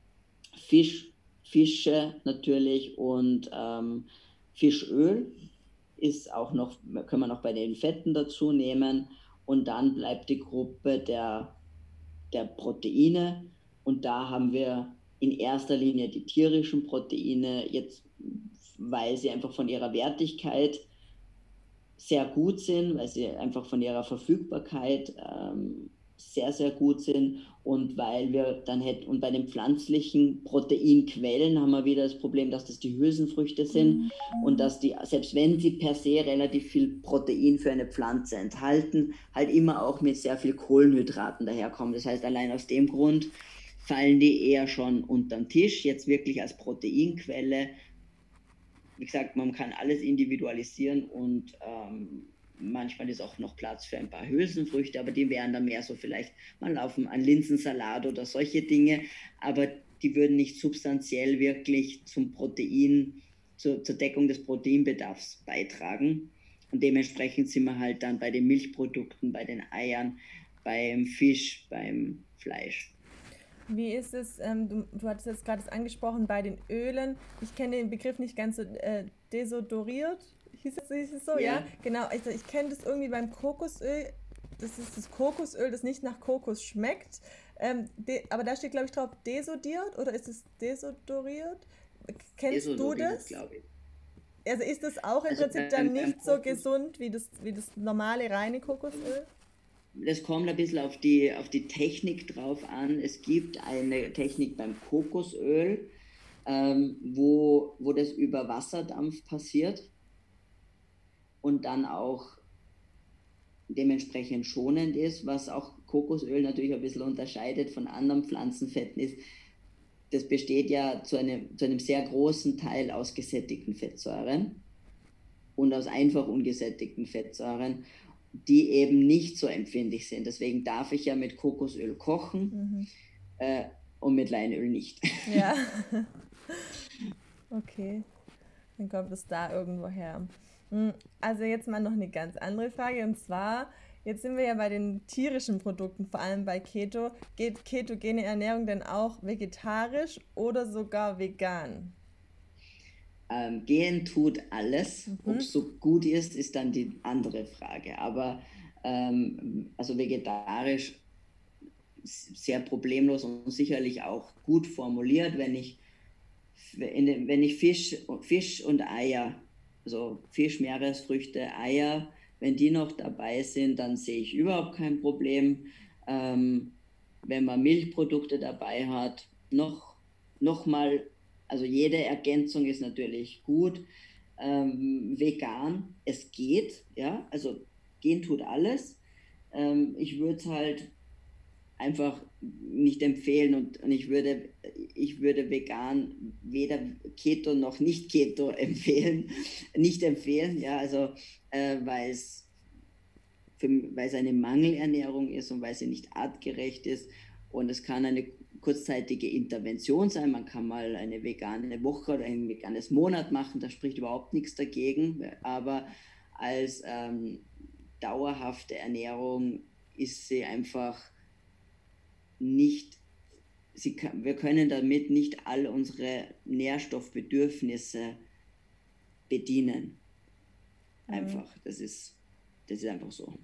Fisch, Fische natürlich und ähm, Fischöl ist auch noch, können wir noch bei den Fetten dazu nehmen. Und dann bleibt die Gruppe der, der Proteine. Und da haben wir in erster Linie die tierischen Proteine, jetzt weil sie einfach von ihrer Wertigkeit sehr gut sind, weil sie einfach von ihrer Verfügbarkeit ähm, sehr, sehr gut sind und weil wir dann hätten, und bei den pflanzlichen Proteinquellen haben wir wieder das Problem, dass das die Hülsenfrüchte sind mhm. und dass die, selbst wenn sie per se relativ viel Protein für eine Pflanze enthalten, halt immer auch mit sehr viel Kohlenhydraten daherkommen. Das heißt, allein aus dem Grund fallen die eher schon unterm Tisch, jetzt wirklich als Proteinquelle. Wie gesagt, man kann alles individualisieren und ähm, Manchmal ist auch noch Platz für ein paar Hülsenfrüchte, aber die wären dann mehr so vielleicht mal auf einen Linsensalat oder solche Dinge. Aber die würden nicht substanziell wirklich zum Protein, zur, zur Deckung des Proteinbedarfs beitragen. Und dementsprechend sind wir halt dann bei den Milchprodukten, bei den Eiern, beim Fisch, beim Fleisch. Wie ist es, ähm, du, du hattest jetzt gerade angesprochen, bei den Ölen. Ich kenne den Begriff nicht ganz so äh, desodoriert hieß es, hieß es so, ja? ja? Genau, also ich kenne das irgendwie beim Kokosöl. Das ist das Kokosöl, das nicht nach Kokos schmeckt. Ähm, aber da steht, glaube ich, drauf desodiert oder ist es desodoriert? Kennst desodoriert, du das? glaube ich. Also ist das auch im also Prinzip dann nicht so gesund wie das, wie das normale reine Kokosöl? Das kommt ein bisschen auf die, auf die Technik drauf an. Es gibt eine Technik beim Kokosöl, ähm, wo, wo das über Wasserdampf passiert und dann auch dementsprechend schonend ist, was auch Kokosöl natürlich ein bisschen unterscheidet von anderen Pflanzenfetten ist. Das besteht ja zu einem, zu einem sehr großen Teil aus gesättigten Fettsäuren und aus einfach ungesättigten Fettsäuren, die eben nicht so empfindlich sind. Deswegen darf ich ja mit Kokosöl kochen mhm. äh, und mit Leinöl nicht. Ja. okay. Dann kommt es da irgendwo her. Hm, also jetzt mal noch eine ganz andere Frage und zwar, jetzt sind wir ja bei den tierischen Produkten, vor allem bei Keto. Geht ketogene Ernährung denn auch vegetarisch oder sogar vegan? Ähm, gehen tut alles. Mhm. Ob es so gut ist, ist dann die andere Frage. Aber ähm, also vegetarisch sehr problemlos und sicherlich auch gut formuliert, wenn ich, wenn ich Fisch, Fisch und Eier also Fisch, Meeresfrüchte, Eier, wenn die noch dabei sind, dann sehe ich überhaupt kein Problem. Ähm, wenn man Milchprodukte dabei hat, noch, noch mal, also jede Ergänzung ist natürlich gut. Ähm, vegan, es geht, ja, also gehen tut alles. Ähm, ich würde es halt einfach nicht empfehlen und, und ich würde ich würde vegan weder Keto noch nicht Keto empfehlen nicht empfehlen ja also äh, weil es eine Mangelernährung ist und weil sie nicht artgerecht ist und es kann eine kurzzeitige Intervention sein man kann mal eine vegane Woche oder ein veganes Monat machen da spricht überhaupt nichts dagegen aber als ähm, dauerhafte Ernährung ist sie einfach nicht, sie, wir können damit nicht all unsere Nährstoffbedürfnisse bedienen. Mhm. Einfach, das ist, das ist einfach so.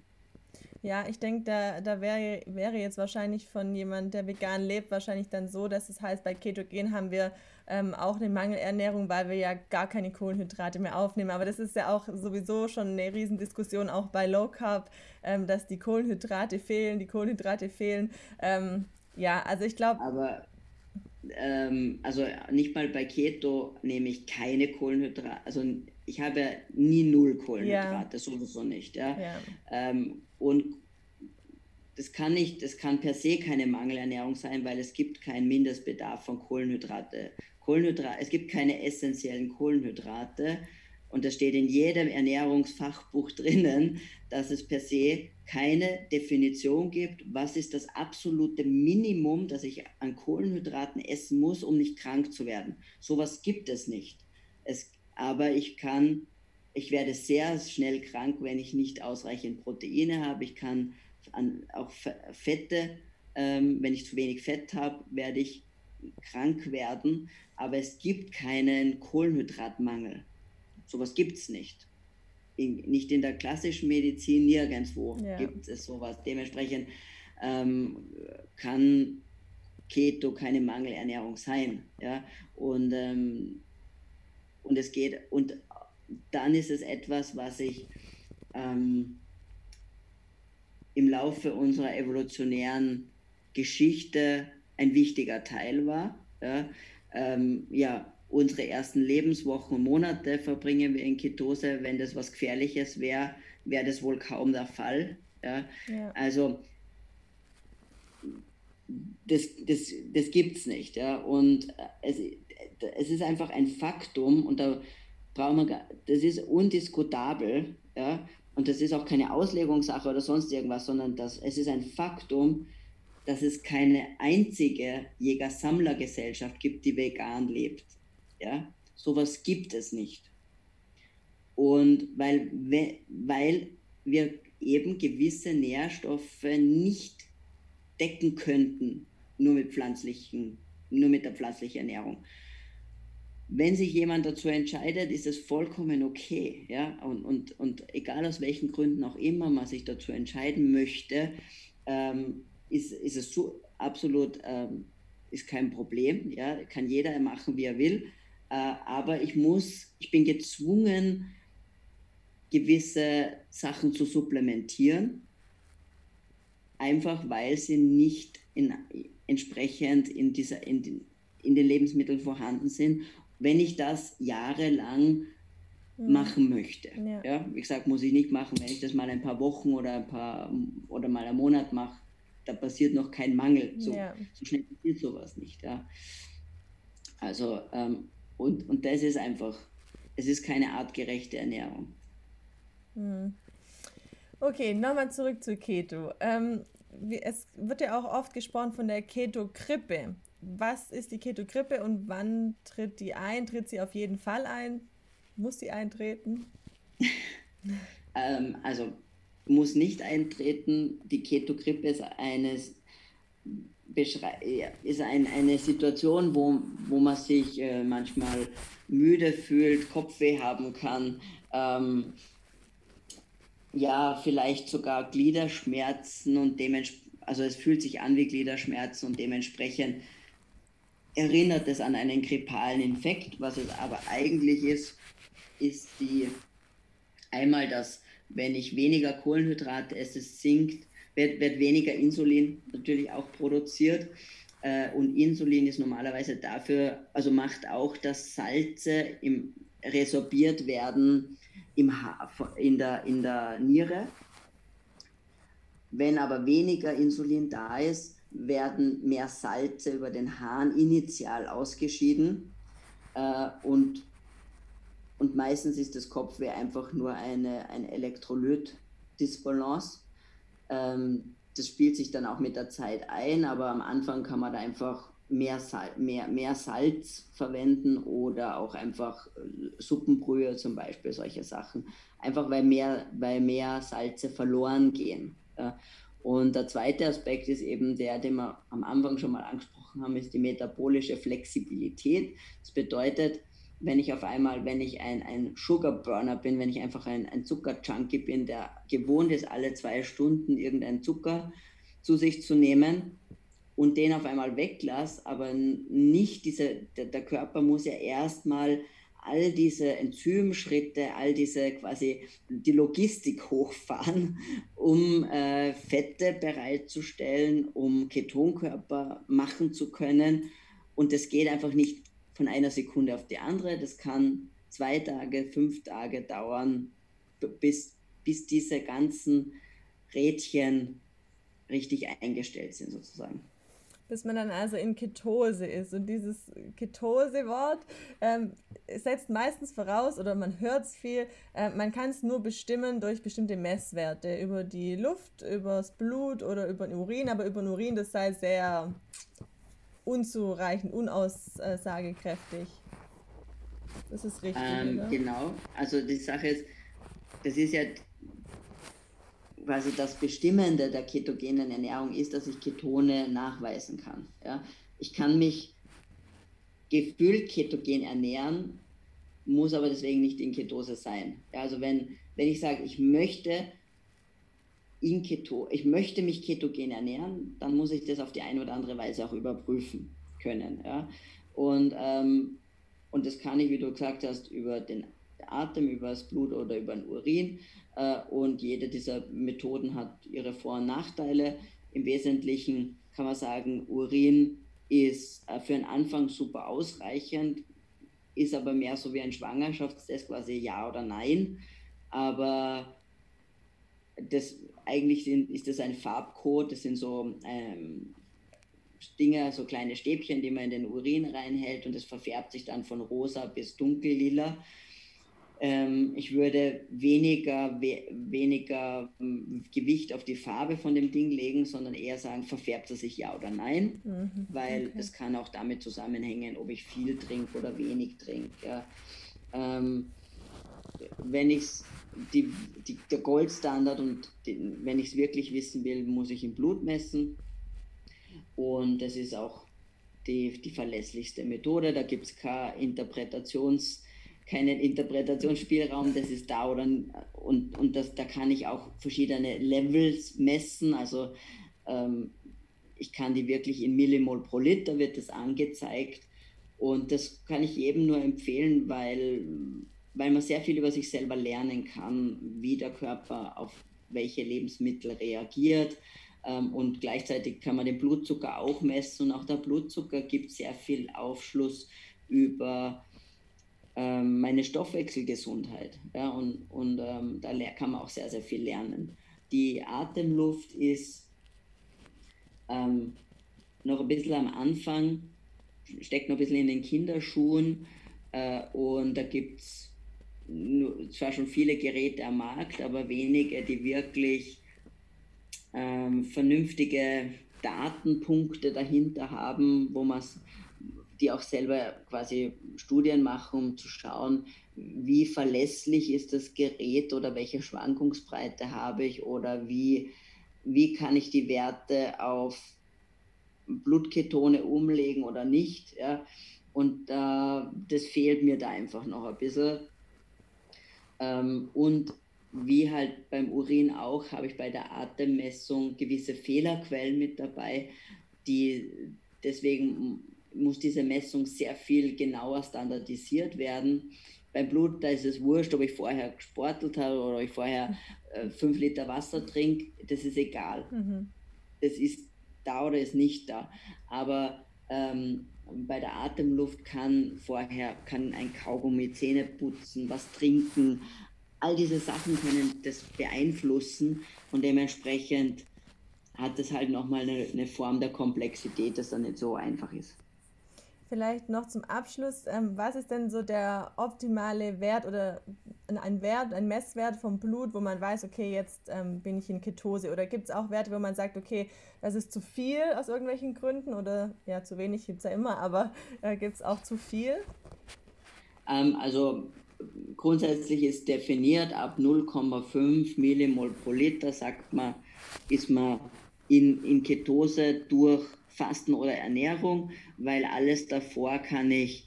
Ja, ich denke, da, da wäre, wäre jetzt wahrscheinlich von jemand, der vegan lebt, wahrscheinlich dann so, dass es heißt, bei Ketogen haben wir ähm, auch eine Mangelernährung, weil wir ja gar keine Kohlenhydrate mehr aufnehmen. Aber das ist ja auch sowieso schon eine Riesendiskussion, auch bei Low Carb, ähm, dass die Kohlenhydrate fehlen, die Kohlenhydrate fehlen. Ähm, ja, also ich glaube. Aber ähm, also nicht mal bei Keto nehme ich keine Kohlenhydrate. Also ich habe nie null Kohlenhydrate, ja. sowieso nicht. Ja? ja. Ähm, und das kann nicht, das kann per se keine Mangelernährung sein, weil es gibt keinen Mindestbedarf von Kohlenhydrate. Kohlenhydrate, es gibt keine essentiellen Kohlenhydrate. Und das steht in jedem Ernährungsfachbuch drinnen, dass es per se keine Definition gibt, was ist das absolute Minimum, das ich an Kohlenhydraten essen muss, um nicht krank zu werden. Sowas gibt es nicht. Es, aber ich kann, ich werde sehr schnell krank, wenn ich nicht ausreichend Proteine habe. Ich kann an, auch Fette, ähm, wenn ich zu wenig Fett habe, werde ich krank werden. Aber es gibt keinen Kohlenhydratmangel. Sowas gibt es nicht. In, nicht in der klassischen Medizin, nirgendwo ja. gibt es sowas. Dementsprechend ähm, kann Keto keine Mangelernährung sein. Ja? Und, ähm, und es geht, und dann ist es etwas, was ich ähm, im Laufe unserer evolutionären Geschichte ein wichtiger Teil war. Ja, ähm, ja, unsere ersten Lebenswochen und Monate verbringen wir in Ketose. Wenn das was Gefährliches wäre, wäre das wohl kaum der Fall. Ja? ja. Also das, das, das gibt es nicht. Ja? Und es, es ist einfach ein Faktum und da brauchen wir, das ist undiskutabel. Ja? Und das ist auch keine Auslegungssache oder sonst irgendwas, sondern das, es ist ein Faktum, dass es keine einzige Jäger-Sammler-Gesellschaft gibt, die vegan lebt. Ja? Sowas gibt es nicht. Und weil, weil wir eben gewisse Nährstoffe nicht decken könnten, nur mit pflanzlichen, nur mit der pflanzlichen Ernährung. Wenn sich jemand dazu entscheidet, ist es vollkommen okay. Ja? Und, und, und egal aus welchen Gründen auch immer man sich dazu entscheiden möchte, ähm, ist, ist es so absolut ähm, ist kein Problem. Ja? Kann jeder machen, wie er will. Äh, aber ich muss, ich bin gezwungen, gewisse Sachen zu supplementieren, einfach weil sie nicht in, entsprechend in, dieser, in, in den Lebensmitteln vorhanden sind. Wenn ich das jahrelang mhm. machen möchte. Ja. ja. wie gesagt, muss ich nicht machen, wenn ich das mal ein paar Wochen oder ein paar oder mal einen Monat mache, da passiert noch kein Mangel. So, ja. so schnell passiert sowas nicht. Ja. Also, ähm, und, und das ist einfach, es ist keine artgerechte Ernährung. Hm. Okay, nochmal zurück zu Keto. Ähm, es wird ja auch oft gesprochen von der Keto-Krippe. Was ist die Keto-Krippe und wann tritt die ein? Tritt sie auf jeden Fall ein? Muss sie eintreten? ähm, also muss nicht eintreten. Die Keto-Grippe ist, eines, ist ein, eine Situation, wo, wo man sich äh, manchmal müde fühlt, Kopfweh haben kann, ähm, ja, vielleicht sogar Gliederschmerzen und dementsprechend, also es fühlt sich an wie Gliederschmerzen und dementsprechend erinnert es an einen grippalen Infekt. Was es aber eigentlich ist, ist die einmal das wenn ich weniger Kohlenhydrate esse, sinkt, wird, wird weniger Insulin natürlich auch produziert. Äh, und Insulin ist normalerweise dafür, also macht auch, dass Salze im, resorbiert werden im in, der, in der Niere. Wenn aber weniger Insulin da ist, werden mehr Salze über den Hahn initial ausgeschieden äh, und und meistens ist das Kopfweh einfach nur eine, eine Elektrolyt-Disbalance. Ähm, das spielt sich dann auch mit der Zeit ein, aber am Anfang kann man da einfach mehr, Sal mehr, mehr Salz verwenden oder auch einfach äh, Suppenbrühe zum Beispiel, solche Sachen. Einfach weil mehr, weil mehr Salze verloren gehen. Und der zweite Aspekt ist eben der, den wir am Anfang schon mal angesprochen haben, ist die metabolische Flexibilität. Das bedeutet, wenn ich auf einmal, wenn ich ein, ein Sugar Burner bin, wenn ich einfach ein, ein Zucker-Junkie bin, der gewohnt ist, alle zwei Stunden irgendeinen Zucker zu sich zu nehmen und den auf einmal weglasse, aber nicht diese, der, der Körper muss ja erstmal all diese Enzymschritte, all diese quasi die Logistik hochfahren, um äh, Fette bereitzustellen, um Ketonkörper machen zu können. Und das geht einfach nicht von einer Sekunde auf die andere. Das kann zwei Tage, fünf Tage dauern, bis, bis diese ganzen Rädchen richtig eingestellt sind sozusagen. Bis man dann also in Ketose ist. Und dieses Ketose-Wort ähm, setzt meistens voraus, oder man hört es viel, äh, man kann es nur bestimmen durch bestimmte Messwerte. Über die Luft, über das Blut oder über den Urin. Aber über den Urin, das sei sehr unzureichend, unaussagekräftig. Das ist richtig. Ähm, genau, also die Sache ist, das ist ja quasi das Bestimmende der ketogenen Ernährung ist, dass ich Ketone nachweisen kann. Ja? Ich kann mich gefühlt ketogen ernähren, muss aber deswegen nicht in Ketose sein. Ja, also wenn, wenn ich sage, ich möchte in Keto, ich möchte mich ketogen ernähren, dann muss ich das auf die eine oder andere Weise auch überprüfen können. Ja? Und, ähm, und das kann ich, wie du gesagt hast, über den Atem, über das Blut oder über den Urin. Äh, und jede dieser Methoden hat ihre Vor- und Nachteile. Im Wesentlichen kann man sagen, Urin ist äh, für den Anfang super ausreichend, ist aber mehr so wie ein Schwangerschaftstest, quasi ja oder nein. Aber das, eigentlich sind, ist das ein Farbcode, das sind so ähm, Dinge, so kleine Stäbchen, die man in den Urin reinhält und es verfärbt sich dann von rosa bis dunkellila. Ähm, ich würde weniger, we weniger ähm, Gewicht auf die Farbe von dem Ding legen, sondern eher sagen, verfärbt es sich ja oder nein, mhm, weil okay. es kann auch damit zusammenhängen, ob ich viel trinke oder wenig trinke. Ja. Ähm, wenn ich die, die, der Goldstandard und die, wenn ich es wirklich wissen will, muss ich im Blut messen. Und das ist auch die, die verlässlichste Methode. Da gibt es keine Interpretations- keinen Interpretationsspielraum, das ist da oder und, und das, da kann ich auch verschiedene Levels messen. Also ähm, ich kann die wirklich in Millimol pro Liter wird das angezeigt. Und das kann ich jedem nur empfehlen, weil, weil man sehr viel über sich selber lernen kann, wie der Körper auf welche Lebensmittel reagiert. Ähm, und gleichzeitig kann man den Blutzucker auch messen. Und auch der Blutzucker gibt sehr viel Aufschluss über ähm, meine Stoffwechselgesundheit. Ja, und und ähm, da kann man auch sehr, sehr viel lernen. Die Atemluft ist ähm, noch ein bisschen am Anfang, steckt noch ein bisschen in den Kinderschuhen äh, und da gibt es zwar schon viele Geräte am Markt, aber wenige, die wirklich ähm, vernünftige Datenpunkte dahinter haben, wo man es die auch selber quasi Studien machen, um zu schauen, wie verlässlich ist das Gerät oder welche Schwankungsbreite habe ich oder wie, wie kann ich die Werte auf Blutketone umlegen oder nicht. Ja? Und äh, das fehlt mir da einfach noch ein bisschen. Ähm, und wie halt beim Urin auch, habe ich bei der Atemmessung gewisse Fehlerquellen mit dabei, die deswegen muss diese Messung sehr viel genauer standardisiert werden. Beim Blut, da ist es wurscht, ob ich vorher gesportelt habe oder ob ich vorher äh, fünf Liter Wasser trinke, das ist egal. Mhm. Das ist da oder ist nicht da. Aber ähm, bei der Atemluft kann vorher kann ein Kaugummi Zähne putzen, was trinken, all diese Sachen können das beeinflussen und dementsprechend hat es halt nochmal eine, eine Form der Komplexität, dass dann nicht so einfach ist. Vielleicht noch zum Abschluss, ähm, was ist denn so der optimale Wert oder ein Wert, ein Messwert vom Blut, wo man weiß, okay, jetzt ähm, bin ich in Ketose? Oder gibt es auch Werte, wo man sagt, okay, das ist zu viel aus irgendwelchen Gründen oder ja, zu wenig gibt es ja immer, aber äh, gibt es auch zu viel? Ähm, also grundsätzlich ist definiert, ab 0,5 Millimol pro Liter, sagt man, ist man in, in Ketose durch Fasten oder Ernährung, weil alles davor kann ich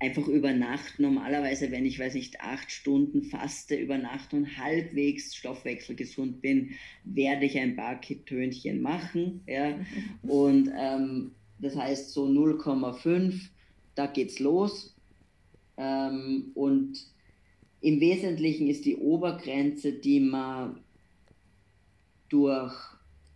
einfach über Nacht, normalerweise, wenn ich, weiß nicht, acht Stunden faste über Nacht und halbwegs stoffwechselgesund bin, werde ich ein paar Tönchen machen. Ja? Und ähm, das heißt, so 0,5, da geht's los. Ähm, und im Wesentlichen ist die Obergrenze, die man durch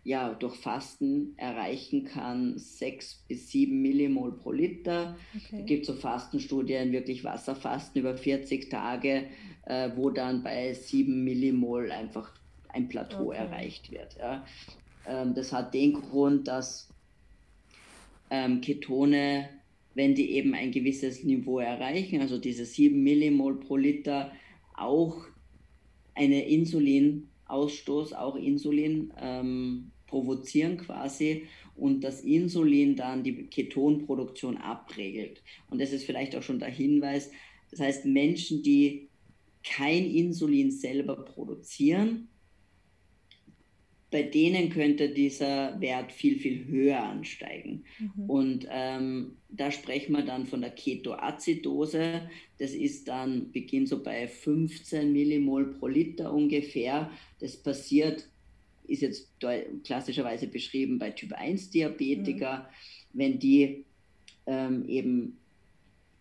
ja, durch Fasten erreichen kann, 6 bis 7 Millimol pro Liter. Okay. Es gibt so Fastenstudien, wirklich Wasserfasten über 40 Tage, äh, wo dann bei 7 Millimol einfach ein Plateau okay. erreicht wird. Ja. Ähm, das hat den Grund, dass ähm, Ketone, wenn die eben ein gewisses Niveau erreichen, also diese 7 Millimol pro Liter, auch eine Insulin Ausstoß, auch Insulin ähm, provozieren quasi und das Insulin dann die Ketonproduktion abregelt. Und das ist vielleicht auch schon der Hinweis. Das heißt, Menschen, die kein Insulin selber produzieren, bei denen könnte dieser Wert viel, viel höher ansteigen. Mhm. Und ähm, da sprechen wir dann von der Ketoazidose. Das ist dann, beginnt so bei 15 Millimol pro Liter ungefähr. Das passiert, ist jetzt klassischerweise beschrieben bei Typ 1 Diabetiker, mhm. wenn die ähm, eben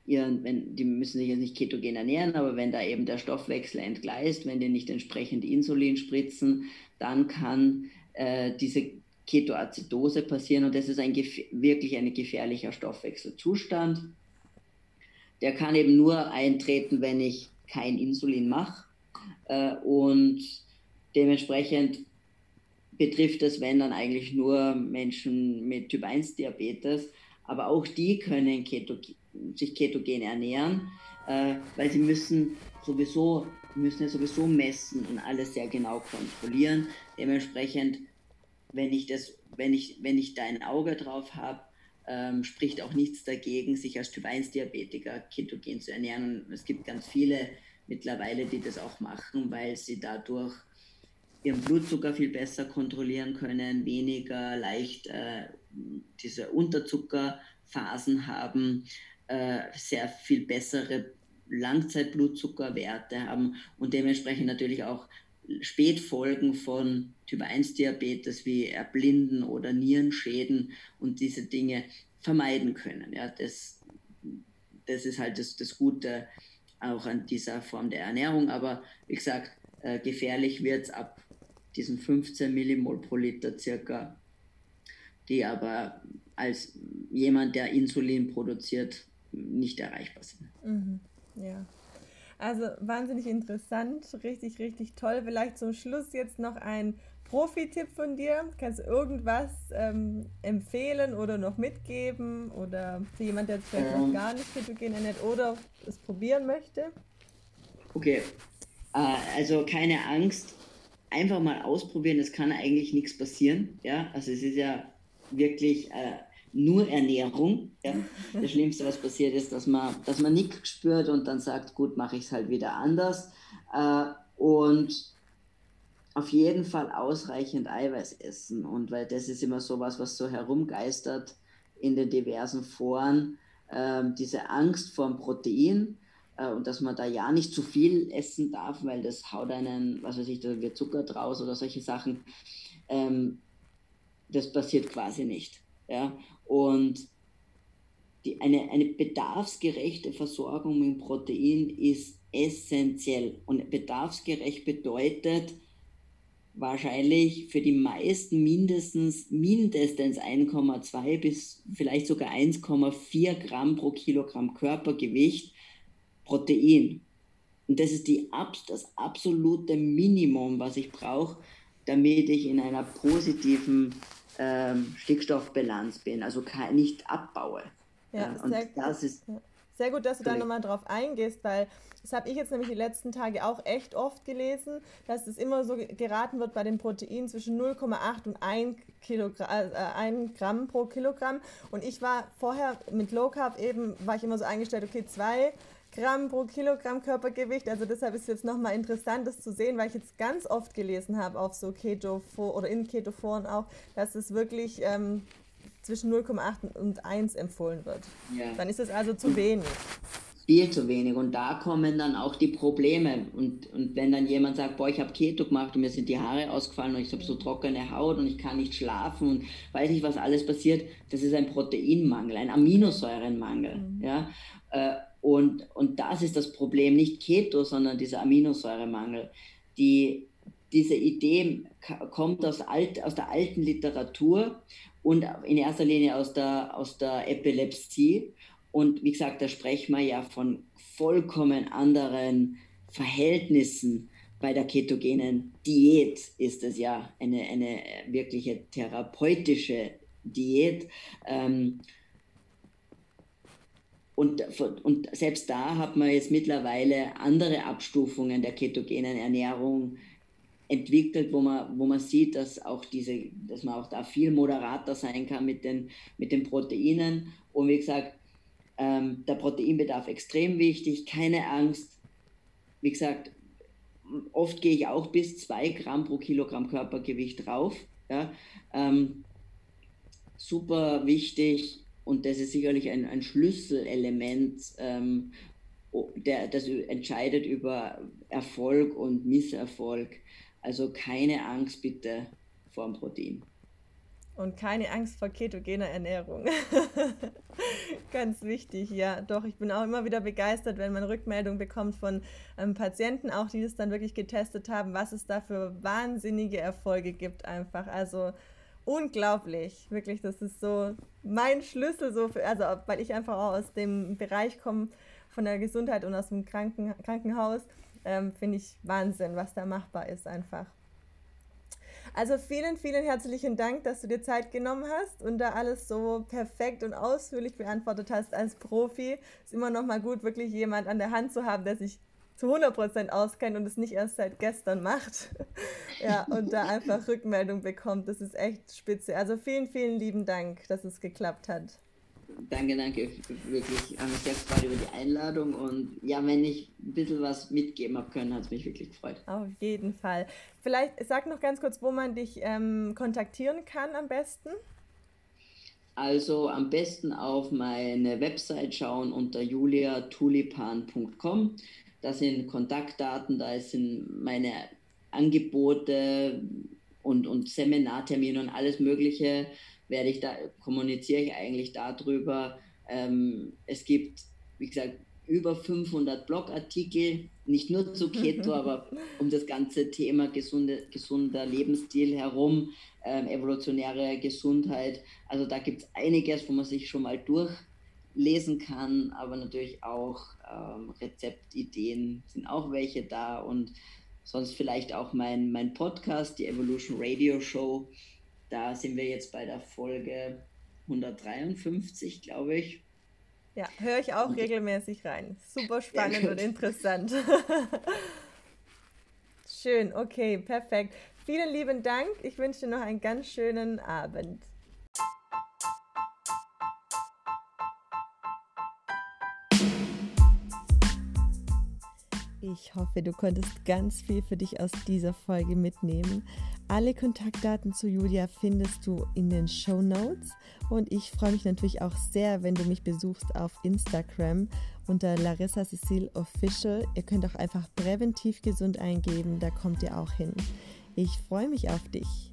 ihren, wenn, die müssen sich jetzt nicht ketogen ernähren, aber wenn da eben der Stoffwechsel entgleist, wenn die nicht entsprechend Insulin spritzen, dann kann äh, diese Ketoazidose passieren und das ist ein wirklich ein gefährlicher Stoffwechselzustand. Der kann eben nur eintreten, wenn ich kein Insulin mache äh, und dementsprechend betrifft es, wenn dann eigentlich nur Menschen mit Typ 1 Diabetes, aber auch die können Keto, sich ketogen ernähren, äh, weil sie müssen sowieso müssen ja sowieso messen und alles sehr genau kontrollieren. Dementsprechend, wenn ich das, wenn ich, wenn ich da ein Auge drauf habe, ähm, spricht auch nichts dagegen, sich als Typ 1 Diabetiker ketogen zu ernähren. Es gibt ganz viele mittlerweile, die das auch machen, weil sie dadurch ihren Blutzucker viel besser kontrollieren können, weniger leicht äh, diese Unterzuckerphasen haben, äh, sehr viel bessere Langzeitblutzuckerwerte haben und dementsprechend natürlich auch Spätfolgen von Typ 1 Diabetes wie Erblinden oder Nierenschäden und diese Dinge vermeiden können. Ja, das, das ist halt das, das Gute auch an dieser Form der Ernährung. Aber wie gesagt, äh, gefährlich wird es ab diesen 15 Millimol pro Liter circa, die aber als jemand, der Insulin produziert, nicht erreichbar sind. Mhm. Ja. Also wahnsinnig interessant, richtig, richtig toll. Vielleicht zum Schluss jetzt noch ein Profi-Tipp von dir. Kannst du irgendwas ähm, empfehlen oder noch mitgeben? Oder für jemanden, der vielleicht ähm, noch gar nicht ketogen ernährt oder es probieren möchte? Okay, äh, also keine Angst einfach mal ausprobieren, es kann eigentlich nichts passieren. Ja, also es ist ja wirklich äh, nur Ernährung. Ja? Das Schlimmste, was passiert ist, dass man, dass man nichts spürt und dann sagt, gut, mache ich es halt wieder anders. Äh, und auf jeden Fall ausreichend Eiweiß essen. Und weil das ist immer so was, was so herumgeistert in den diversen Foren, äh, diese Angst vor dem Protein und dass man da ja nicht zu viel essen darf, weil das haut einen, was weiß ich, da wird Zucker draus oder solche Sachen. Ähm, das passiert quasi nicht. Ja? Und die, eine, eine bedarfsgerechte Versorgung mit Protein ist essentiell. Und bedarfsgerecht bedeutet wahrscheinlich für die meisten mindestens mindestens 1,2 bis vielleicht sogar 1,4 Gramm pro Kilogramm Körpergewicht Protein. Und das ist die, das absolute Minimum, was ich brauche, damit ich in einer positiven ähm, Stickstoffbilanz bin, also kein, nicht abbaue. Ja, ja und das ist sehr gut, dass du da nochmal drauf eingehst, weil das habe ich jetzt nämlich die letzten Tage auch echt oft gelesen, dass es immer so geraten wird bei den Proteinen zwischen 0,8 und 1, Kilogramm, äh, 1 Gramm pro Kilogramm. Und ich war vorher mit Low Carb eben, war ich immer so eingestellt, okay, 2 Gramm pro Kilogramm Körpergewicht. Also deshalb ist es jetzt nochmal interessant, das zu sehen, weil ich jetzt ganz oft gelesen habe auf so Keto oder in Keto-Foren auch, dass es wirklich ähm, zwischen 0,8 und 1 empfohlen wird. Ja. Dann ist es also zu wenig. Viel zu wenig. Und da kommen dann auch die Probleme. Und, und wenn dann jemand sagt, boah, ich habe Keto gemacht und mir sind die Haare ausgefallen und ich habe so trockene Haut und ich kann nicht schlafen und weiß nicht, was alles passiert, das ist ein Proteinmangel, ein Aminosäurenmangel. Mhm. Ja? Äh, und, und das ist das Problem, nicht Keto, sondern dieser Aminosäuremangel. Die, diese Idee kommt aus, alt, aus der alten Literatur und in erster Linie aus der, aus der Epilepsie. Und wie gesagt, da sprechen wir ja von vollkommen anderen Verhältnissen bei der ketogenen Diät ist es ja eine, eine wirkliche therapeutische Diät. Ähm, und, und selbst da hat man jetzt mittlerweile andere Abstufungen der ketogenen Ernährung entwickelt, wo man, wo man sieht, dass auch diese, dass man auch da viel moderater sein kann mit den, mit den Proteinen. Und wie gesagt, ähm, der Proteinbedarf extrem wichtig, keine Angst. Wie gesagt, oft gehe ich auch bis zwei Gramm pro Kilogramm Körpergewicht drauf. Ja? Ähm, super wichtig, und das ist sicherlich ein, ein Schlüsselelement, ähm, der, das entscheidet über Erfolg und Misserfolg. Also keine Angst bitte vor dem Protein. Und keine Angst vor ketogener Ernährung. Ganz wichtig, ja. Doch, ich bin auch immer wieder begeistert, wenn man Rückmeldung bekommt von ähm, Patienten, auch die das dann wirklich getestet haben, was es da für wahnsinnige Erfolge gibt einfach. Also unglaublich, wirklich. Das ist so mein Schlüssel, so für, also weil ich einfach auch aus dem Bereich komme von der Gesundheit und aus dem Kranken, Krankenhaus, ähm, finde ich Wahnsinn, was da machbar ist einfach. Also vielen, vielen herzlichen Dank, dass du dir Zeit genommen hast und da alles so perfekt und ausführlich beantwortet hast als Profi. Ist immer noch mal gut, wirklich jemand an der Hand zu haben, der sich zu 100% auskennt und es nicht erst seit gestern macht. ja, und da einfach Rückmeldung bekommt. Das ist echt spitze. Also vielen, vielen lieben Dank, dass es geklappt hat. Danke, danke. Wirklich, habe mich sehr gefreut über die Einladung. Und ja, wenn ich ein bisschen was mitgeben habe können, hat es mich wirklich gefreut. Auf jeden Fall. Vielleicht sag noch ganz kurz, wo man dich ähm, kontaktieren kann am besten. Also am besten auf meine Website schauen unter juliatulipan.com. Da sind Kontaktdaten, da sind meine Angebote und, und Seminartermine und alles Mögliche werde ich da, kommuniziere ich eigentlich darüber. Ähm, es gibt, wie gesagt, über 500 Blogartikel, nicht nur zu Keto, aber um das ganze Thema gesunde, gesunder Lebensstil herum, ähm, evolutionäre Gesundheit. Also da gibt es einiges, wo man sich schon mal durchlesen kann, aber natürlich auch ähm, Rezeptideen sind auch welche da und sonst vielleicht auch mein, mein Podcast, die Evolution Radio Show. Da sind wir jetzt bei der Folge 153, glaube ich. Ja, höre ich auch und, regelmäßig rein. Super spannend ja, und interessant. Schön, okay, perfekt. Vielen lieben Dank. Ich wünsche dir noch einen ganz schönen Abend. Ich hoffe, du konntest ganz viel für dich aus dieser Folge mitnehmen. Alle Kontaktdaten zu Julia findest du in den Show Notes und ich freue mich natürlich auch sehr, wenn du mich besuchst auf Instagram unter Larissa Cecile Official. Ihr könnt auch einfach präventiv gesund eingeben, da kommt ihr auch hin. Ich freue mich auf dich.